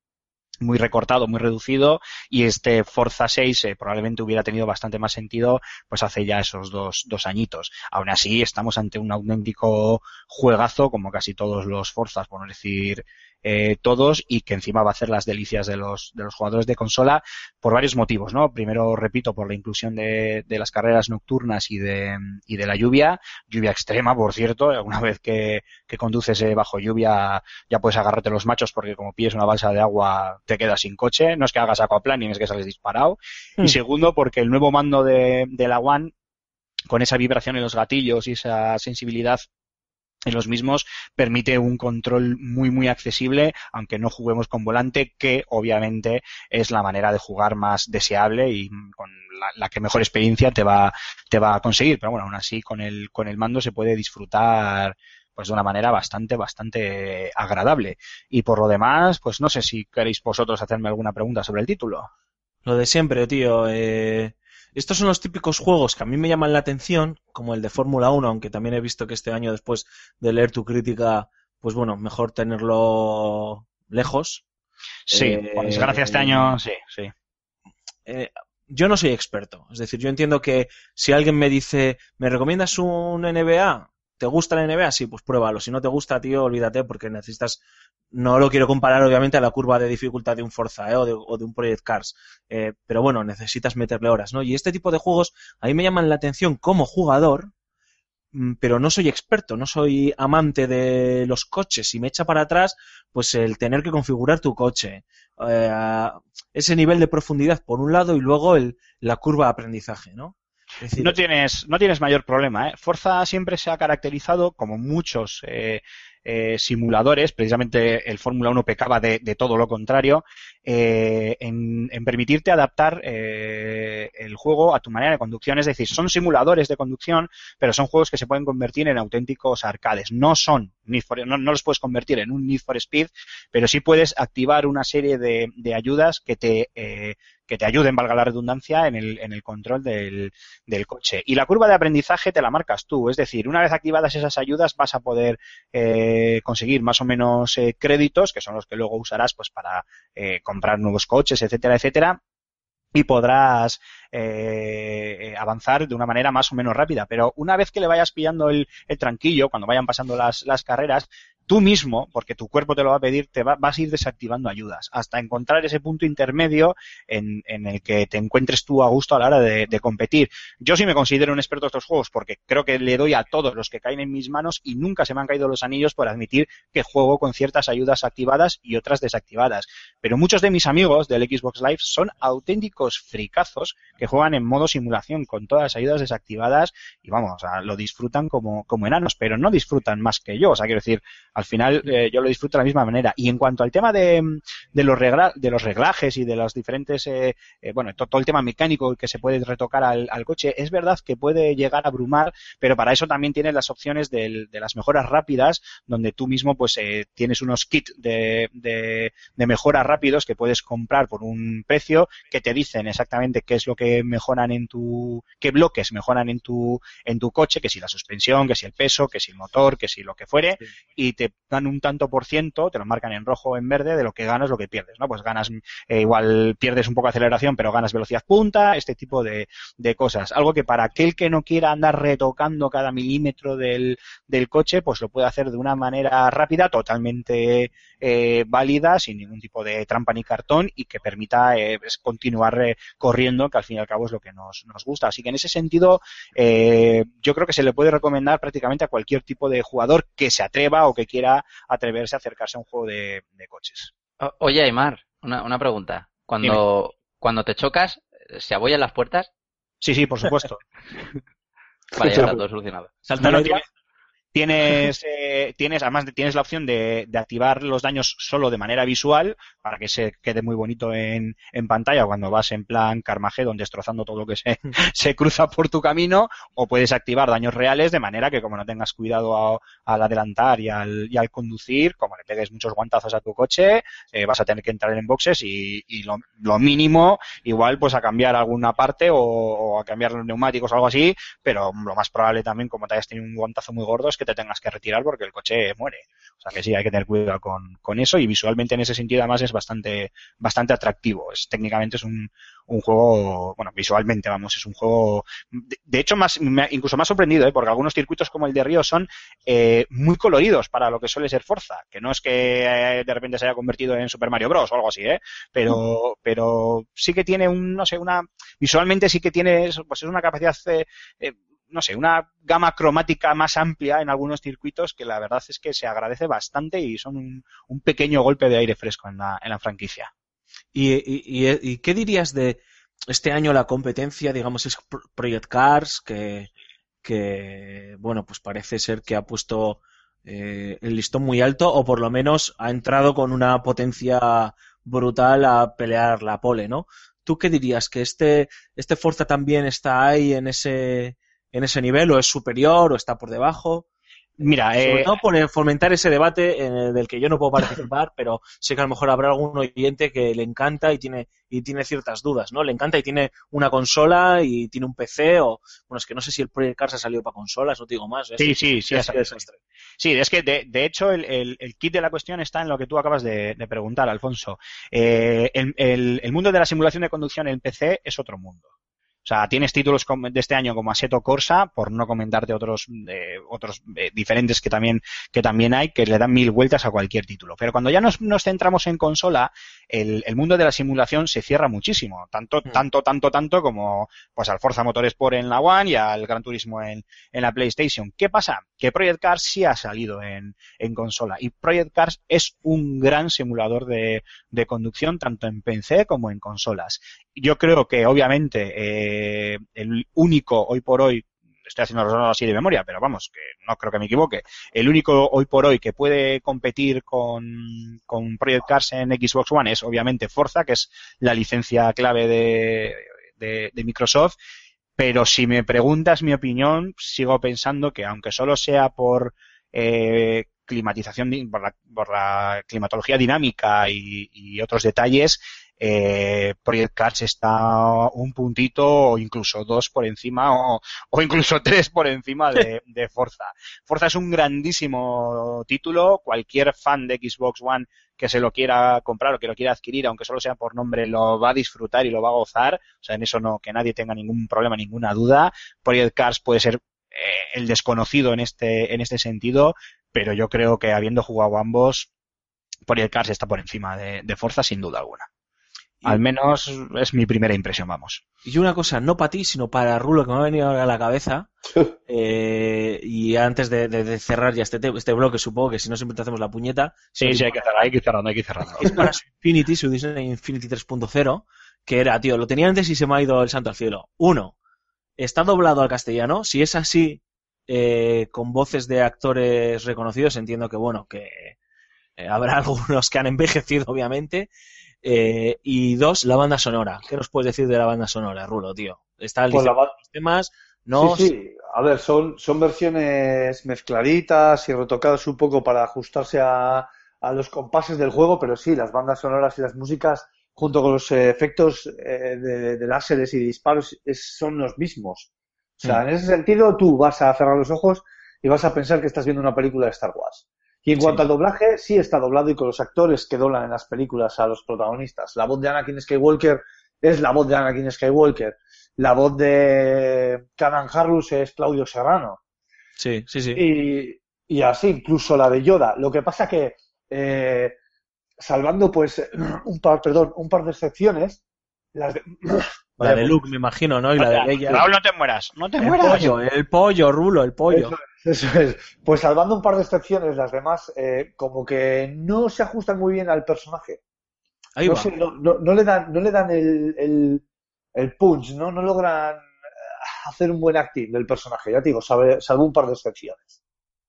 muy recortado, muy reducido y este Forza 6 eh, probablemente hubiera tenido bastante más sentido pues hace ya esos dos, dos añitos. Aún así estamos ante un auténtico juegazo como casi todos los Forzas, por no decir eh, todos y que encima va a hacer las delicias de los, de los jugadores de consola por varios motivos, ¿no? Primero, repito, por la inclusión de, de las carreras nocturnas y de, y de la lluvia, lluvia extrema, por cierto, alguna vez que, que conduces eh, bajo lluvia ya puedes agarrarte los machos porque como pilles una balsa de agua te quedas sin coche, no es que hagas aquaplan ni es que sales disparado. Hmm. Y segundo, porque el nuevo mando de, de la One, con esa vibración en los gatillos y esa sensibilidad en los mismos permite un control muy muy accesible aunque no juguemos con volante que obviamente es la manera de jugar más deseable y con la, la, que mejor experiencia te va te va a conseguir pero bueno aún así con el con el mando se puede disfrutar pues de una manera bastante bastante agradable y por lo demás pues no sé si queréis vosotros hacerme alguna pregunta sobre el título lo de siempre tío eh estos son los típicos juegos que a mí me llaman la atención, como el de Fórmula 1, aunque también he visto que este año, después de leer tu crítica, pues bueno, mejor tenerlo lejos. Sí, eh, por desgracia este año, sí, sí. Eh, yo no soy experto, es decir, yo entiendo que si alguien me dice, ¿me recomiendas un NBA? ¿Te gusta la NBA? Sí, pues pruébalo. Si no te gusta, tío, olvídate porque necesitas... No lo quiero comparar, obviamente, a la curva de dificultad de un Forza ¿eh? o, de, o, de, un Project Cars. Eh, pero bueno, necesitas meterle horas, ¿no? Y este tipo de juegos a mí me llaman la atención como jugador, mm, pero no soy experto, no soy amante de los coches. Y me echa para atrás, pues el tener que configurar tu coche. Eh, ese nivel de profundidad por un lado y luego el, la curva de aprendizaje, ¿no? Decir, no tienes, no tienes mayor problema. ¿eh? Forza siempre se ha caracterizado, como muchos eh, eh, simuladores, precisamente el Fórmula 1 pecaba de, de, todo lo contrario, eh, en, en, permitirte adaptar eh, el juego a tu manera de conducción. Es decir, son simuladores de conducción, pero son juegos que se pueden convertir en auténticos arcades. No son Need for, no, no los puedes convertir en un Need for Speed, pero sí puedes activar una serie de, de ayudas que te que te ayuden, valga la redundancia, en el, en el control del, del, coche. Y la curva de aprendizaje te la marcas tú, es decir, una vez activadas esas ayudas vas a poder eh, conseguir más o menos eh, créditos, que son los que luego usarás pues para eh, comprar nuevos coches, etcétera, etcétera, y podrás eh, avanzar de una manera más o menos rápida. Pero una vez que le vayas pillando el, el tranquillo, cuando vayan pasando las, las carreras, tú mismo, porque tu cuerpo te lo va a pedir, te va, vas a ir desactivando ayudas hasta encontrar ese punto intermedio en, en el que te encuentres tú a gusto a la hora de, competir. Yo sí me considero un experto de estos juegos porque creo que le doy a todos los que caen en mis manos y nunca se me han caído los anillos por admitir que juego con ciertas ayudas activadas y otras desactivadas. Pero muchos de mis amigos del Xbox Live son auténticos fricazos que juegan en modo simulación con todas las ayudas desactivadas y vamos, o sea, lo disfrutan como, como enanos, pero no disfrutan más que yo. O sea, quiero decir, al final eh, yo lo disfruto de la misma manera. Y en cuanto al tema de, de, los, regla, de los reglajes y de los diferentes, eh, eh, bueno, to, todo el tema mecánico que se puede retocar al, al, coche, es verdad que puede llegar a abrumar, pero para eso también tienes las opciones del, de las mejoras rápidas, donde tú mismo pues eh, tienes unos kits de, de, de mejoras rápidos que puedes comprar por un precio que te dicen exactamente qué es lo que mejoran en tu, qué bloques mejoran en tu, en tu coche, que si la suspensión, que si el peso, que si el motor, que si lo que fuere, sí. y te dan un tanto por ciento, te lo marcan en rojo o en verde, de lo que ganas, lo que pierdes, ¿no? Pues ganas, eh, igual pierdes un poco de aceleración, pero ganas velocidad punta, este tipo de, de, cosas. Algo que para aquel que no quiera andar retocando cada milímetro del, del coche, pues lo puede hacer de una manera rápida, totalmente eh, válida, sin ningún tipo de trampa ni cartón y que permita eh, pues, continuar eh, corriendo, que al fin y al cabo es lo que nos, nos gusta. Así que en ese sentido, yo creo que se le puede recomendar prácticamente a cualquier tipo de jugador que se atreva o que quiera atreverse a acercarse a un juego de, de coches. O, oye, Aymar, una, una pregunta. Cuando, cuando te chocas, ¿se abollan las puertas? Sí, sí, por supuesto. vale, ya está todo solucionado. No, no, tienes, tienes, eh, tienes, además tienes la opción de, de, activar los daños solo de manera visual para que se quede muy bonito en, en pantalla cuando vas en plan Carmageddon destrozando todo lo que se, se, cruza por tu camino o puedes activar daños reales de manera que como no tengas cuidado a, al adelantar y al, y al, conducir, como le pegues muchos guantazos a tu coche, eh, vas a tener que entrar en boxes y, y lo, lo, mínimo igual pues a cambiar alguna parte o, o, a cambiar los neumáticos o algo así, pero lo más probable también como te hayas tenido un guantazo muy gordo es que te tengas que retirar porque el coche muere. O sea que sí, hay que tener cuidado con, con eso y visualmente en ese sentido además es bastante, bastante atractivo. Es, técnicamente es un, un juego, bueno, visualmente, vamos, es un juego, de, hecho, más, me, incluso más sorprendido, ¿eh? porque algunos circuitos como el de Río son eh, muy coloridos para lo que suele ser Forza, que no es que eh, de repente se haya convertido en Super Mario Bros. o algo así, ¿eh? pero, pero sí que tiene un, no sé, una, visualmente sí que tiene, pues es una capacidad, eh, no sé, una gama cromática más amplia en algunos circuitos que la verdad es que se agradece bastante y son un, pequeño golpe de aire fresco en la, en la franquicia. ¿Y, y, y, ¿Y, qué dirías de este año la competencia, digamos, es Project Cars, que, que bueno, pues parece ser que ha puesto eh, el listón muy alto o por lo menos ha entrado con una potencia brutal a pelear la pole, ¿no? ¿Tú qué dirías? ¿Que este, este Forza también está ahí en ese, en ese nivel o es superior o está por debajo? Mira, sobre eh, todo por fomentar ese debate el del que yo no puedo participar, pero sé que a lo mejor habrá algún oyente que le encanta y tiene y tiene ciertas dudas, ¿no? Le encanta y tiene una consola y tiene un PC o bueno, es que no sé si el Project Cars ha salido para consolas, no te digo más. ¿eh? Sí, sí, sí, ha salido. Sí, es que de, de hecho el, el, el, kit de la cuestión está en lo que tú acabas de, de preguntar, Alfonso. Eh, el, el, mundo de la simulación de conducción en PC es otro mundo. O sea, tienes títulos de este año como Assetto Corsa, por no comentarte otros, eh, otros eh, diferentes que también, que también hay, que le dan mil vueltas a cualquier título. Pero cuando ya nos, nos centramos en consola, el, el mundo de la simulación se cierra muchísimo. Tanto, Mm. tanto, tanto, tanto como pues al Forza Motorsport en la One y al Gran Turismo en, en la PlayStation. ¿Qué pasa? Que Project Cars sí ha salido en, en consola. Y Project Cars es un gran simulador de, de conducción, tanto en PC como en consolas. Yo creo que, obviamente, eh, el único hoy por hoy, estoy haciendo así de memoria, pero vamos, que no creo que me equivoque, el único hoy por hoy que puede competir con, con Project Cars en Xbox One es, obviamente, Forza, que es la licencia clave de, de, Microsoft. Pero si me preguntas mi opinión, sigo pensando que aunque solo sea por eh, climatización, por la, por la climatología dinámica y otros detalles, eh, Project Cars está un puntito o incluso dos por encima o, incluso tres por encima de, de Forza. Forza es un grandísimo título, cualquier fan de Xbox One que se lo quiera comprar o que lo quiera adquirir, aunque solo sea por nombre, lo va a disfrutar y lo va a gozar. O sea, en eso no, que nadie tenga ningún problema, ninguna duda. Project Cars puede ser eh, el desconocido en este, en este sentido, pero yo creo que habiendo jugado ambos, Project Cars está por encima de, de Forza sin duda alguna. Al menos es mi primera impresión, vamos. Y una cosa, no para ti, sino para Rulo, que me ha venido ahora a la cabeza. eh, y antes de, de- de cerrar ya este, te- este bloque, supongo que si no siempre te hacemos la puñeta. Sí, sí, hay que cerrar, hay que cerrarlo, hay que cerrarlo. es para su Infinity, su Disney Infinity 3.0, que era, tío, lo tenía antes y se me ha ido el santo al cielo. Uno, está doblado al castellano. Si es así, eh, con voces de actores reconocidos, entiendo que, bueno, que eh, habrá algunos que han envejecido, obviamente. Eh, y dos, la banda sonora. ¿Qué nos puedes decir de la banda sonora, Rulo, tío? Está el Pues la los temas, no Sí, sí. A ver, son, son versiones mezcladitas y retocadas un poco para ajustarse a, a los compases del juego, pero sí, las bandas sonoras y las músicas, junto con los efectos eh, de, de láseres y disparos, es- son los mismos. O sea, Mm. en ese sentido, tú vas a cerrar los ojos y vas a pensar que estás viendo una película de Star Wars. Y en Sí. cuanto al doblaje, sí está doblado y con los actores que doblan en las películas a los protagonistas. La voz de Anakin Skywalker es la voz de Anakin Skywalker. La voz de Kanan Harlus es Claudio Serrano. Sí, sí, sí. Y, y así, incluso la de Yoda. Lo que pasa que, eh, salvando pues un par, perdón, un par de excepciones, las de... La de Luke, me imagino, ¿no? Y la de Leia. Raúl, no te mueras, no te El mueras. pollo, el pollo, Rulo, el pollo. Eso, eso es. Pues salvando un par de excepciones, las demás eh, como que no se ajustan muy bien al personaje. Ahí no va. sé, no, no- no le dan, no le dan el, el, el punch, ¿no? No logran eh, hacer un buen acting del personaje, ya te digo, sabe- salvo un par de excepciones.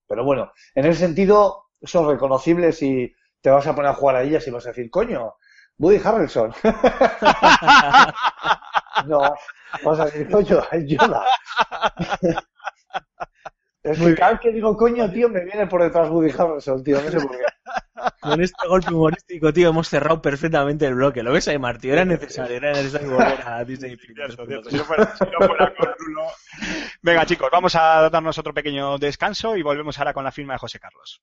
Pero bueno, en ese sentido son reconocibles y te vas a poner a jugar a ellas y vas a decir, coño, Woody Harrelson. no, vas a decir, coño, es Yoda. Es que cada vez que digo coño, tío, me viene por detrás Woody Harrelson, tío, no sé por qué. Con este golpe humorístico, tío, hemos cerrado perfectamente el bloque. ¿Lo ves ahí, Martín? Era necesario, era necesario volver a Disney Plus. Cierto, cierto. Si no fuera, si no fuera con Rulo. Venga, chicos, vamos a darnos otro pequeño descanso y volvemos ahora con la firma de José Carlos.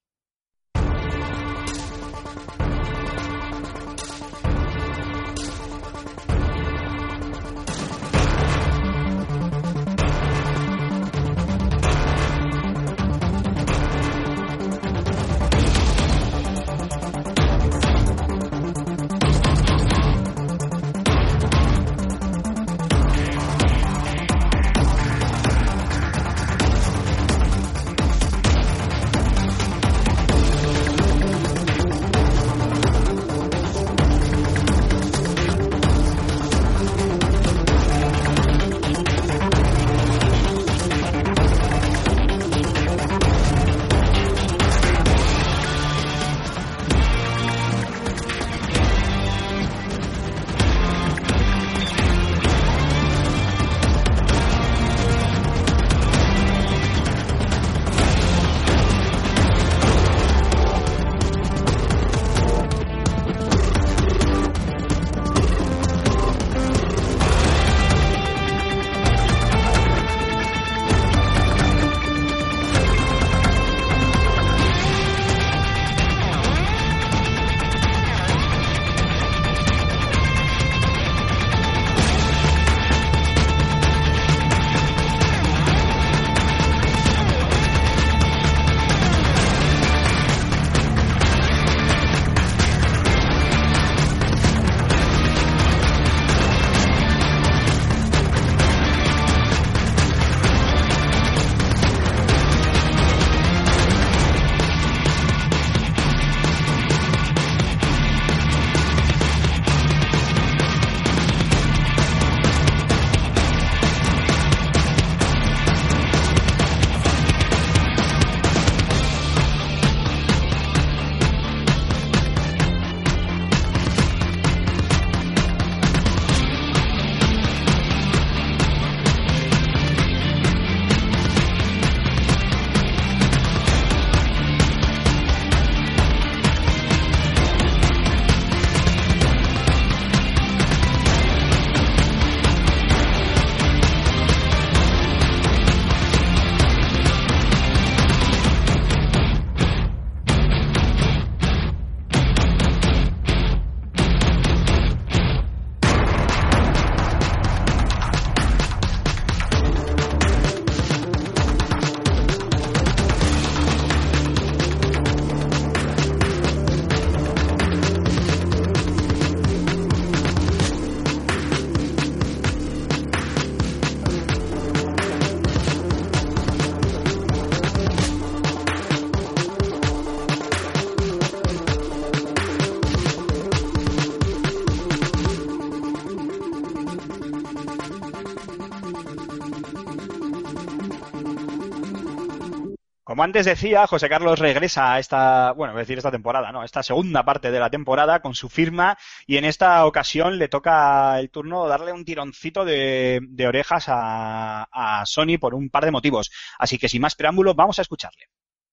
Como antes decía, José Carlos regresa a esta, bueno, a decir esta temporada, no, esta segunda parte de la temporada con su firma y en esta ocasión le toca el turno darle un tironcito de, de orejas a, a Sony por un par de motivos. Así que sin más preámbulos, vamos a escucharle.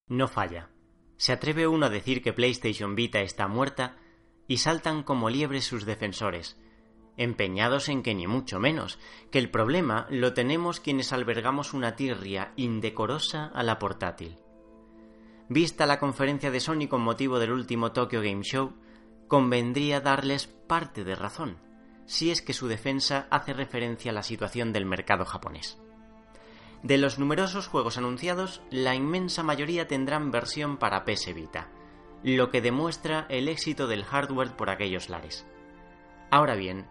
No falla. Se atreve uno a decir que PlayStation Vita está muerta y saltan como liebres sus defensores, empeñados en que ni mucho menos, que el problema lo tenemos quienes albergamos una tirria indecorosa a la portátil. Vista la conferencia de Sony con motivo del último Tokyo Game Show, convendría darles parte de razón, si es que su defensa hace referencia a la situación del mercado japonés. De los numerosos juegos anunciados, la inmensa mayoría tendrán versión para PS Vita, lo que demuestra el éxito del hardware por aquellos lares. Ahora bien,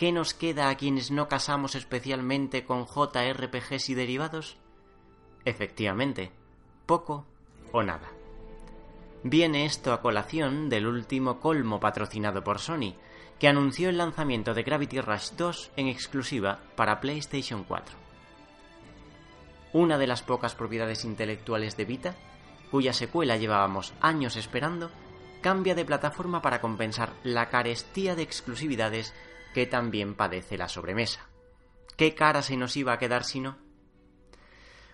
¿qué nos queda a quienes no casamos especialmente con JRPGs y derivados? Efectivamente, poco o nada. Viene esto a colación del último colmo patrocinado por Sony, que anunció el lanzamiento de Gravity Rush 2 en exclusiva para PlayStation 4 una de las pocas propiedades intelectuales de Vita, cuya secuela llevábamos años esperando, cambia de plataforma para compensar la carestía de exclusividades que también padece la sobremesa. ¿Qué cara se nos iba a quedar si no?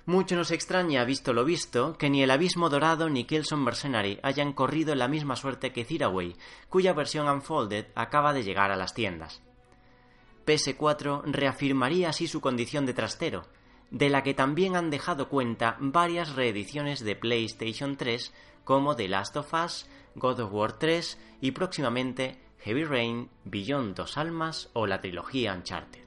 Mucho nos extraña, visto lo visto, que ni el Abismo Dorado ni Killzone Mercenary hayan corrido la misma suerte que Ziraway, cuya versión Unfolded acaba de llegar a las tiendas. PS4 reafirmaría así su condición de trastero, de la que también han dejado cuenta varias reediciones de PlayStation 3 como The Last of Us, God of War 3 y próximamente Heavy Rain, Beyond Dos Almas o la trilogía Uncharted.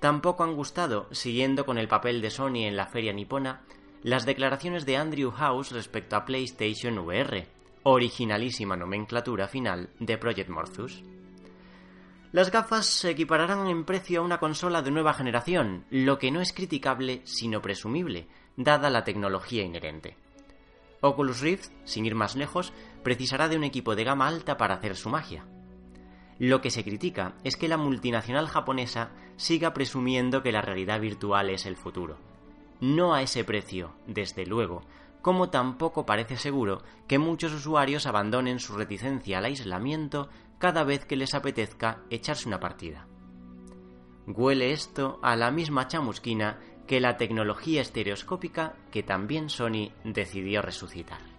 Tampoco han gustado, siguiendo con el papel de Sony en la feria nipona, las declaraciones de Andrew House respecto a PlayStation VR, originalísima nomenclatura final de Project Morpheus. Las gafas se equipararán en precio a una consola de nueva generación, lo que no es criticable sino presumible, dada la tecnología inherente. Oculus Rift, sin ir más lejos, precisará de un equipo de gama alta para hacer su magia. Lo que se critica es que la multinacional japonesa siga presumiendo que la realidad virtual es el futuro. No a ese precio, desde luego, como tampoco parece seguro que muchos usuarios abandonen su reticencia al aislamiento cada vez que les apetezca echarse una partida. Huele esto a la misma chamusquina que la tecnología estereoscópica que también Sony decidió resucitar.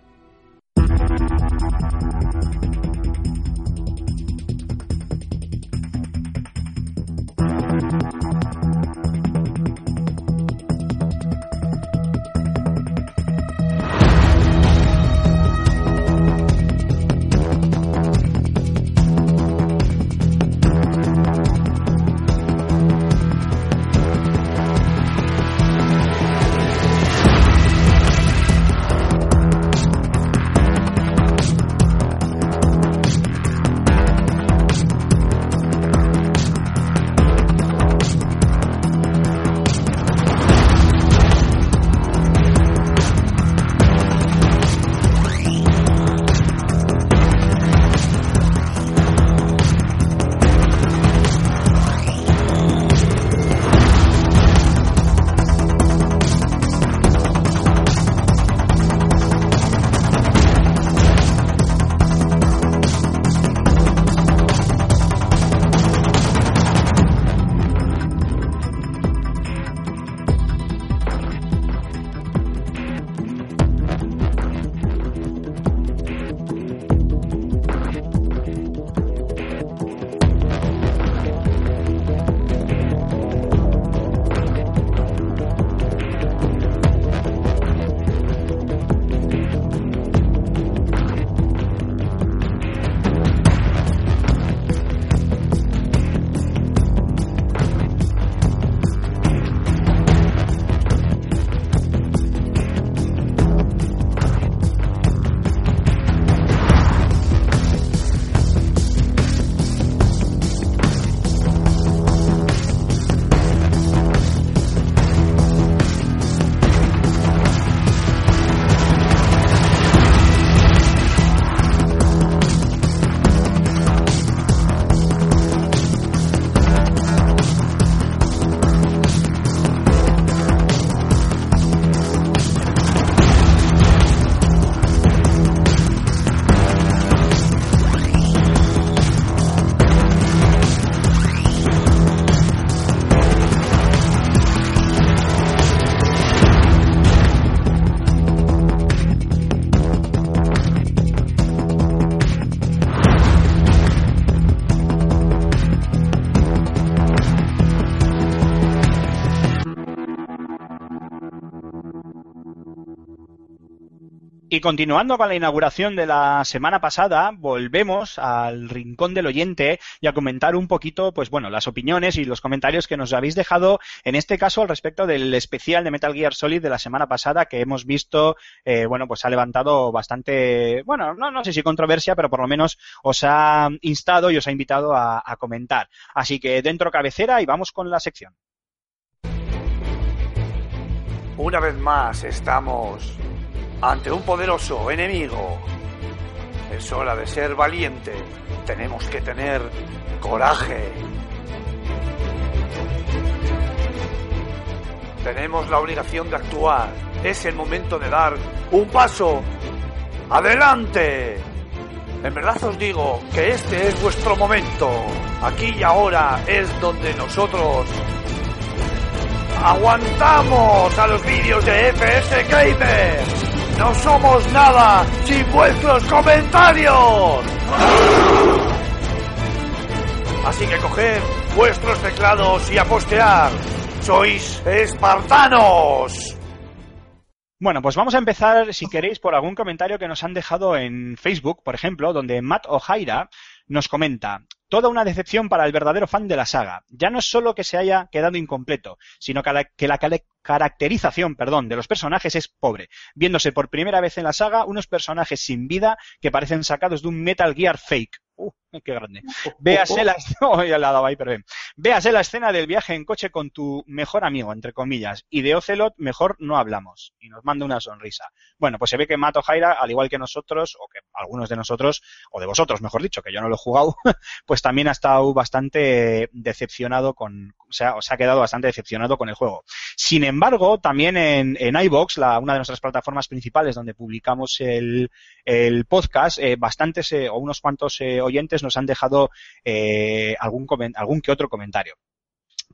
Continuando con la inauguración de la semana pasada, volvemos al rincón del oyente y a comentar un poquito, pues bueno, las opiniones y los comentarios que nos habéis dejado, en este caso al respecto del especial de Metal Gear Solid de la semana pasada que hemos visto, eh, bueno, pues ha levantado bastante, bueno, no, no sé si controversia, pero por lo menos os ha instado y os ha invitado a, a comentar. Así que dentro cabecera y vamos con la sección. Una vez más estamos ante un poderoso enemigo. Es hora de ser valiente. Tenemos que tener coraje. Tenemos la obligación de actuar. Es el momento de dar un paso adelante. En verdad os digo que este es vuestro momento. Aquí y ahora es donde nosotros aguantamos a los vídeos de FS Gamer. No somos nada sin vuestros comentarios. Así que coged vuestros teclados y a. Sois espartanos. Bueno, pues vamos a empezar, si queréis, por algún comentario que nos han dejado en Facebook, por ejemplo, donde Matt O'Haira nos comenta, toda una decepción para el verdadero fan de la saga. Ya no es solo que se haya quedado incompleto, sino que la, caracterización, perdón, de los personajes es pobre, viéndose por primera vez en la saga unos personajes sin vida que parecen sacados de un Metal Gear fake. Uh, qué grande. Véase la, ya la ha dado ahí, pero bien. Véase la escena del viaje en coche con tu mejor amigo, entre comillas, y de Ocelot mejor no hablamos. Y nos manda una sonrisa. Bueno, pues se ve que Mato Jaira, al igual que nosotros, o que algunos de nosotros, o de vosotros, mejor dicho, que yo no lo he jugado, pues también ha estado bastante decepcionado con, o sea, se ha quedado bastante decepcionado con el juego. Sin embargo, también en, en iVox, la, una de nuestras plataformas principales donde publicamos el, el podcast, eh, bastantes eh, o unos cuantos eh, oyentes nos han dejado eh, algún, algún que otro comentario.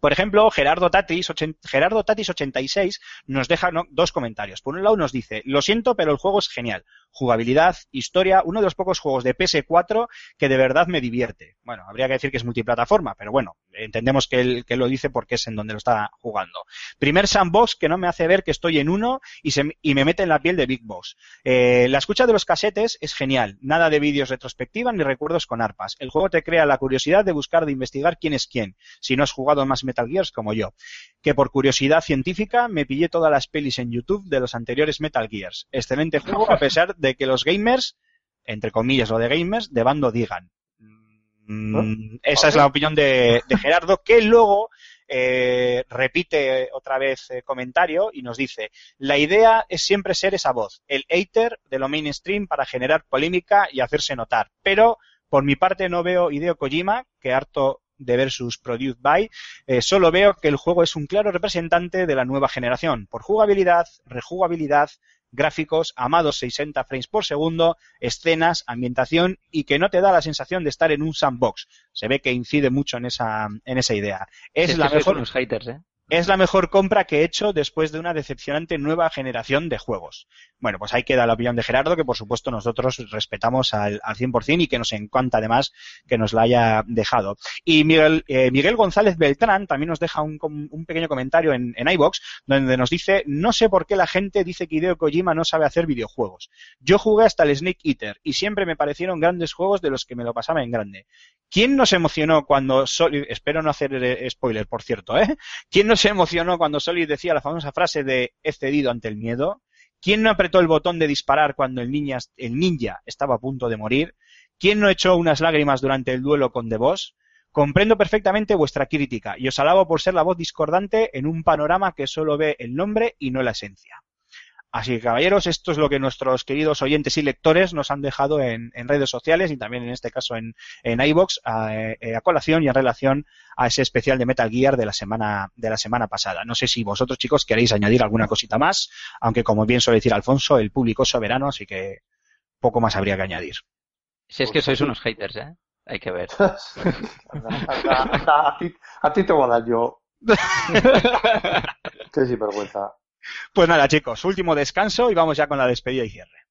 Por ejemplo, Gerardo Tatis, Gerardo Tatis 86 nos deja dos comentarios. Por un lado nos dice, lo siento, pero el juego es genial. Jugabilidad, historia, uno de los pocos juegos de PS4 que de verdad me divierte. Bueno, habría que decir que es multiplataforma, pero bueno, entendemos que él, que lo dice porque es en donde lo está jugando. Primer sandbox que no me hace ver que estoy en uno y, se, y me mete en la piel de Big Boss. Eh, la escucha de los casetes es genial. Nada de vídeos retrospectiva ni recuerdos con arpas. El juego te crea la curiosidad de buscar, de investigar quién es quién. Si no has jugado más Metal Gears como yo. Que por curiosidad científica me pillé todas las pelis en YouTube de los anteriores Metal Gears. Excelente juego a pesar de que los gamers, entre comillas lo de gamers, de bando digan. Mm, esa es la opinión de, de Gerardo, que luego eh, repite otra vez eh, comentario y nos dice, la idea es siempre ser esa voz, el hater de lo mainstream para generar polémica y hacerse notar. Pero, por mi parte, no veo Hideo Kojima, que harto de ver sus Produced By, eh, solo veo que el juego es un claro representante de la nueva generación, por jugabilidad, rejugabilidad, gráficos, amados 60 frames por segundo, escenas, ambientación y que no te da la sensación de estar en un sandbox. Se ve que incide mucho en esa, en esa idea. Es, la mejor, unos haters, ¿eh? Es la mejor compra que he hecho después de una decepcionante nueva generación de juegos. Bueno, pues ahí queda la opinión de Gerardo, que por supuesto nosotros respetamos al, al 100% y que nos encanta además que nos la haya dejado. Y Miguel, eh, Miguel González Beltrán también nos deja un, un pequeño comentario en, en iBox donde nos dice, no sé por qué la gente dice que Hideo Kojima no sabe hacer videojuegos. Yo jugué hasta el Snake Eater y siempre me parecieron grandes juegos de los que me lo pasaba en grande. ¿Quién nos emocionó cuando Solid, espero no hacer eh, spoiler, por cierto, ¿eh? ¿Quién no se emocionó cuando Solid decía la famosa frase de he cedido ante el miedo? ¿Quién no apretó el botón de disparar cuando el, niña, el ninja estaba a punto de morir? ¿Quién no echó unas lágrimas durante el duelo con The Boss? Comprendo perfectamente vuestra crítica y os alabo por ser la voz discordante en un panorama que solo ve el nombre y no la esencia. Así que, caballeros, esto es lo que nuestros queridos oyentes y lectores nos han dejado en, en redes sociales y también en este caso en, en iBox a, eh, a colación y en relación a ese especial de Metal Gear de la semana de la semana pasada. No sé si vosotros, chicos, queréis añadir alguna cosita más, aunque como bien suele decir Alfonso, el público es soberano, así que poco más habría que añadir. Si es que sois unos haters, ¿eh? Hay que ver. A, ti, a ti te voy a dar yo. Qué sinvergüenza. Pues nada, chicos, último descanso y vamos ya con la despedida y cierre.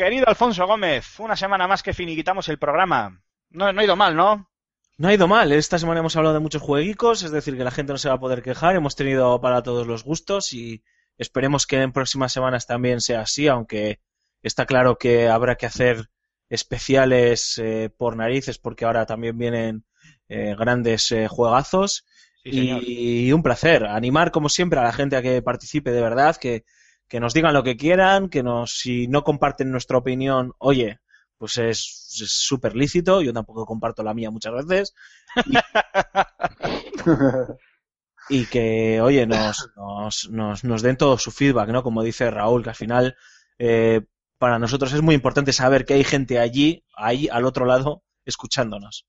Querido Alfonso Gómez, una semana más que finiquitamos el programa. No, no ha ido mal, ¿no? No ha ido mal. Esta semana hemos hablado de muchos jueguicos, es decir, que la gente no se va a poder quejar. Hemos tenido para todos los gustos y esperemos que en próximas semanas también sea así, aunque está claro que habrá que hacer especiales eh, por narices porque ahora también vienen eh, grandes eh, juegazos. Sí, y un placer. Animar, como siempre, a la gente a que participe de verdad, que, que nos digan lo que quieran, que nos, si no comparten nuestra opinión, oye, pues es es súper lícito. Yo tampoco comparto la mía muchas veces. Y, y que, oye, nos, nos, nos, nos den todo su feedback, ¿no? Como dice Raúl, que al final, eh, para nosotros es muy importante saber que hay gente allí, ahí, al otro lado, escuchándonos.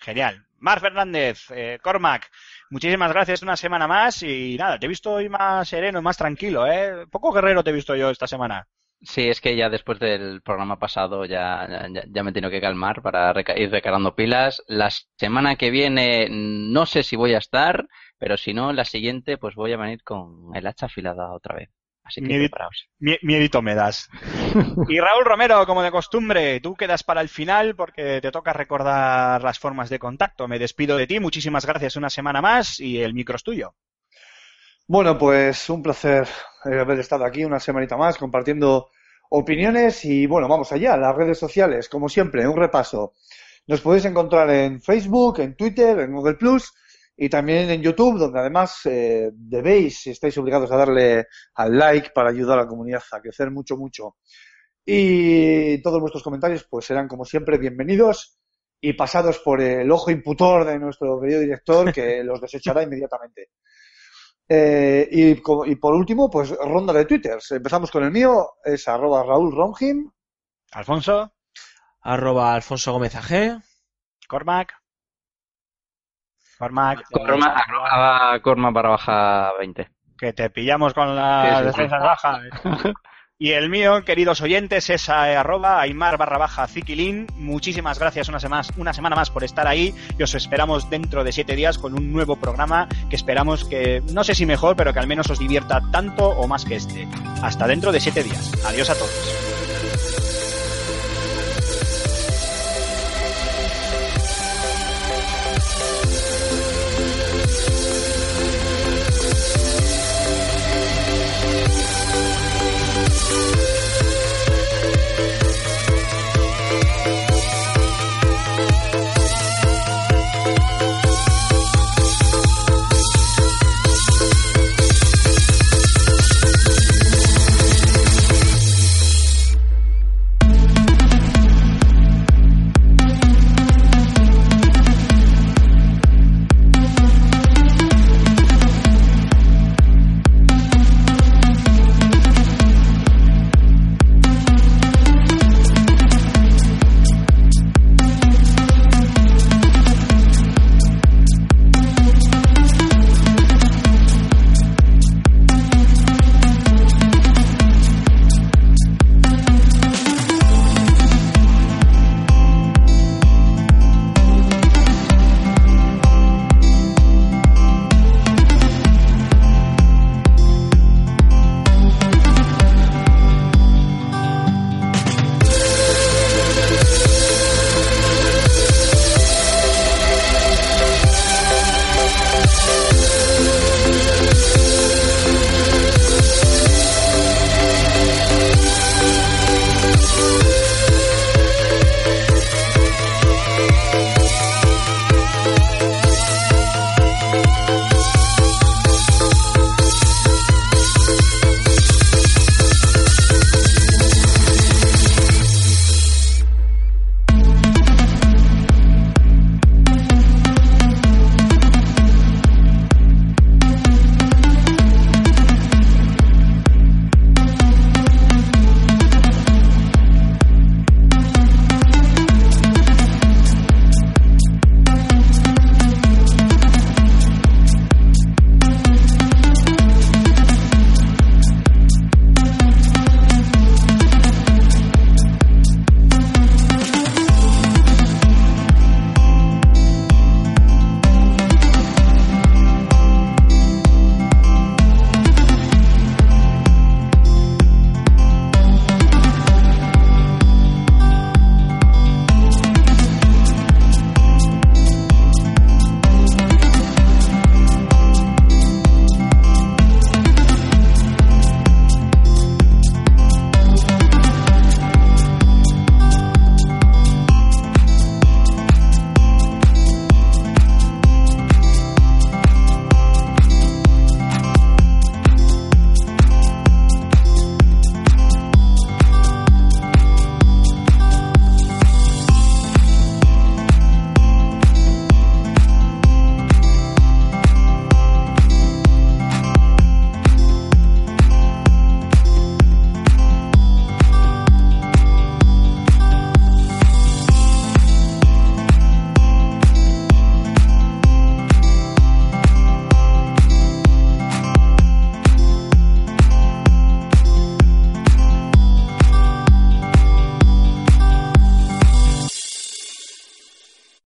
Genial. Mar Fernández, eh, Cormac, muchísimas gracias una semana más y nada, te he visto hoy más sereno, más tranquilo, ¿eh? Poco guerrero te he visto yo esta semana. Sí, es que ya después del programa pasado ya, ya, me tengo que calmar para ir recargando pilas. La semana que viene no sé si voy a estar, pero si no, la siguiente pues voy a venir con el hacha afilada otra vez. Así que Miedito. preparaos. Miedito me das. Y Raúl Romero, como de costumbre, tú quedas para el final porque te toca recordar las formas de contacto. Me despido de ti, muchísimas gracias una semana más y el micro es tuyo. Bueno, pues un placer eh, haber estado aquí una semanita más compartiendo opiniones y bueno, vamos allá, las redes sociales, como siempre, un repaso. Nos podéis encontrar en Facebook, en Twitter, en Google Plus y también en YouTube, donde además eh, debéis, si estáis obligados a darle al like para ayudar a la comunidad a crecer mucho, mucho. Y todos vuestros comentarios pues serán como siempre bienvenidos y pasados por el ojo imputor de nuestro querido director que los desechará inmediatamente. Eh, y, y por último, pues ronda de twitters. Empezamos con el mío, es arroba Raúl Romgim. Alfonso, Arroba Alfonso Gómez AG. Cormac. Cormac, barra baja 20. que te pillamos con las defensas bajas. Y el mío, queridos oyentes, es eh, arroba Aymar barra baja Zikilin. Muchísimas gracias una semana, una semana más por estar ahí y os esperamos dentro de siete días con un nuevo programa que esperamos que, no sé si mejor, pero que al menos os divierta tanto o más que este. Hasta dentro de siete días. Adiós a todos.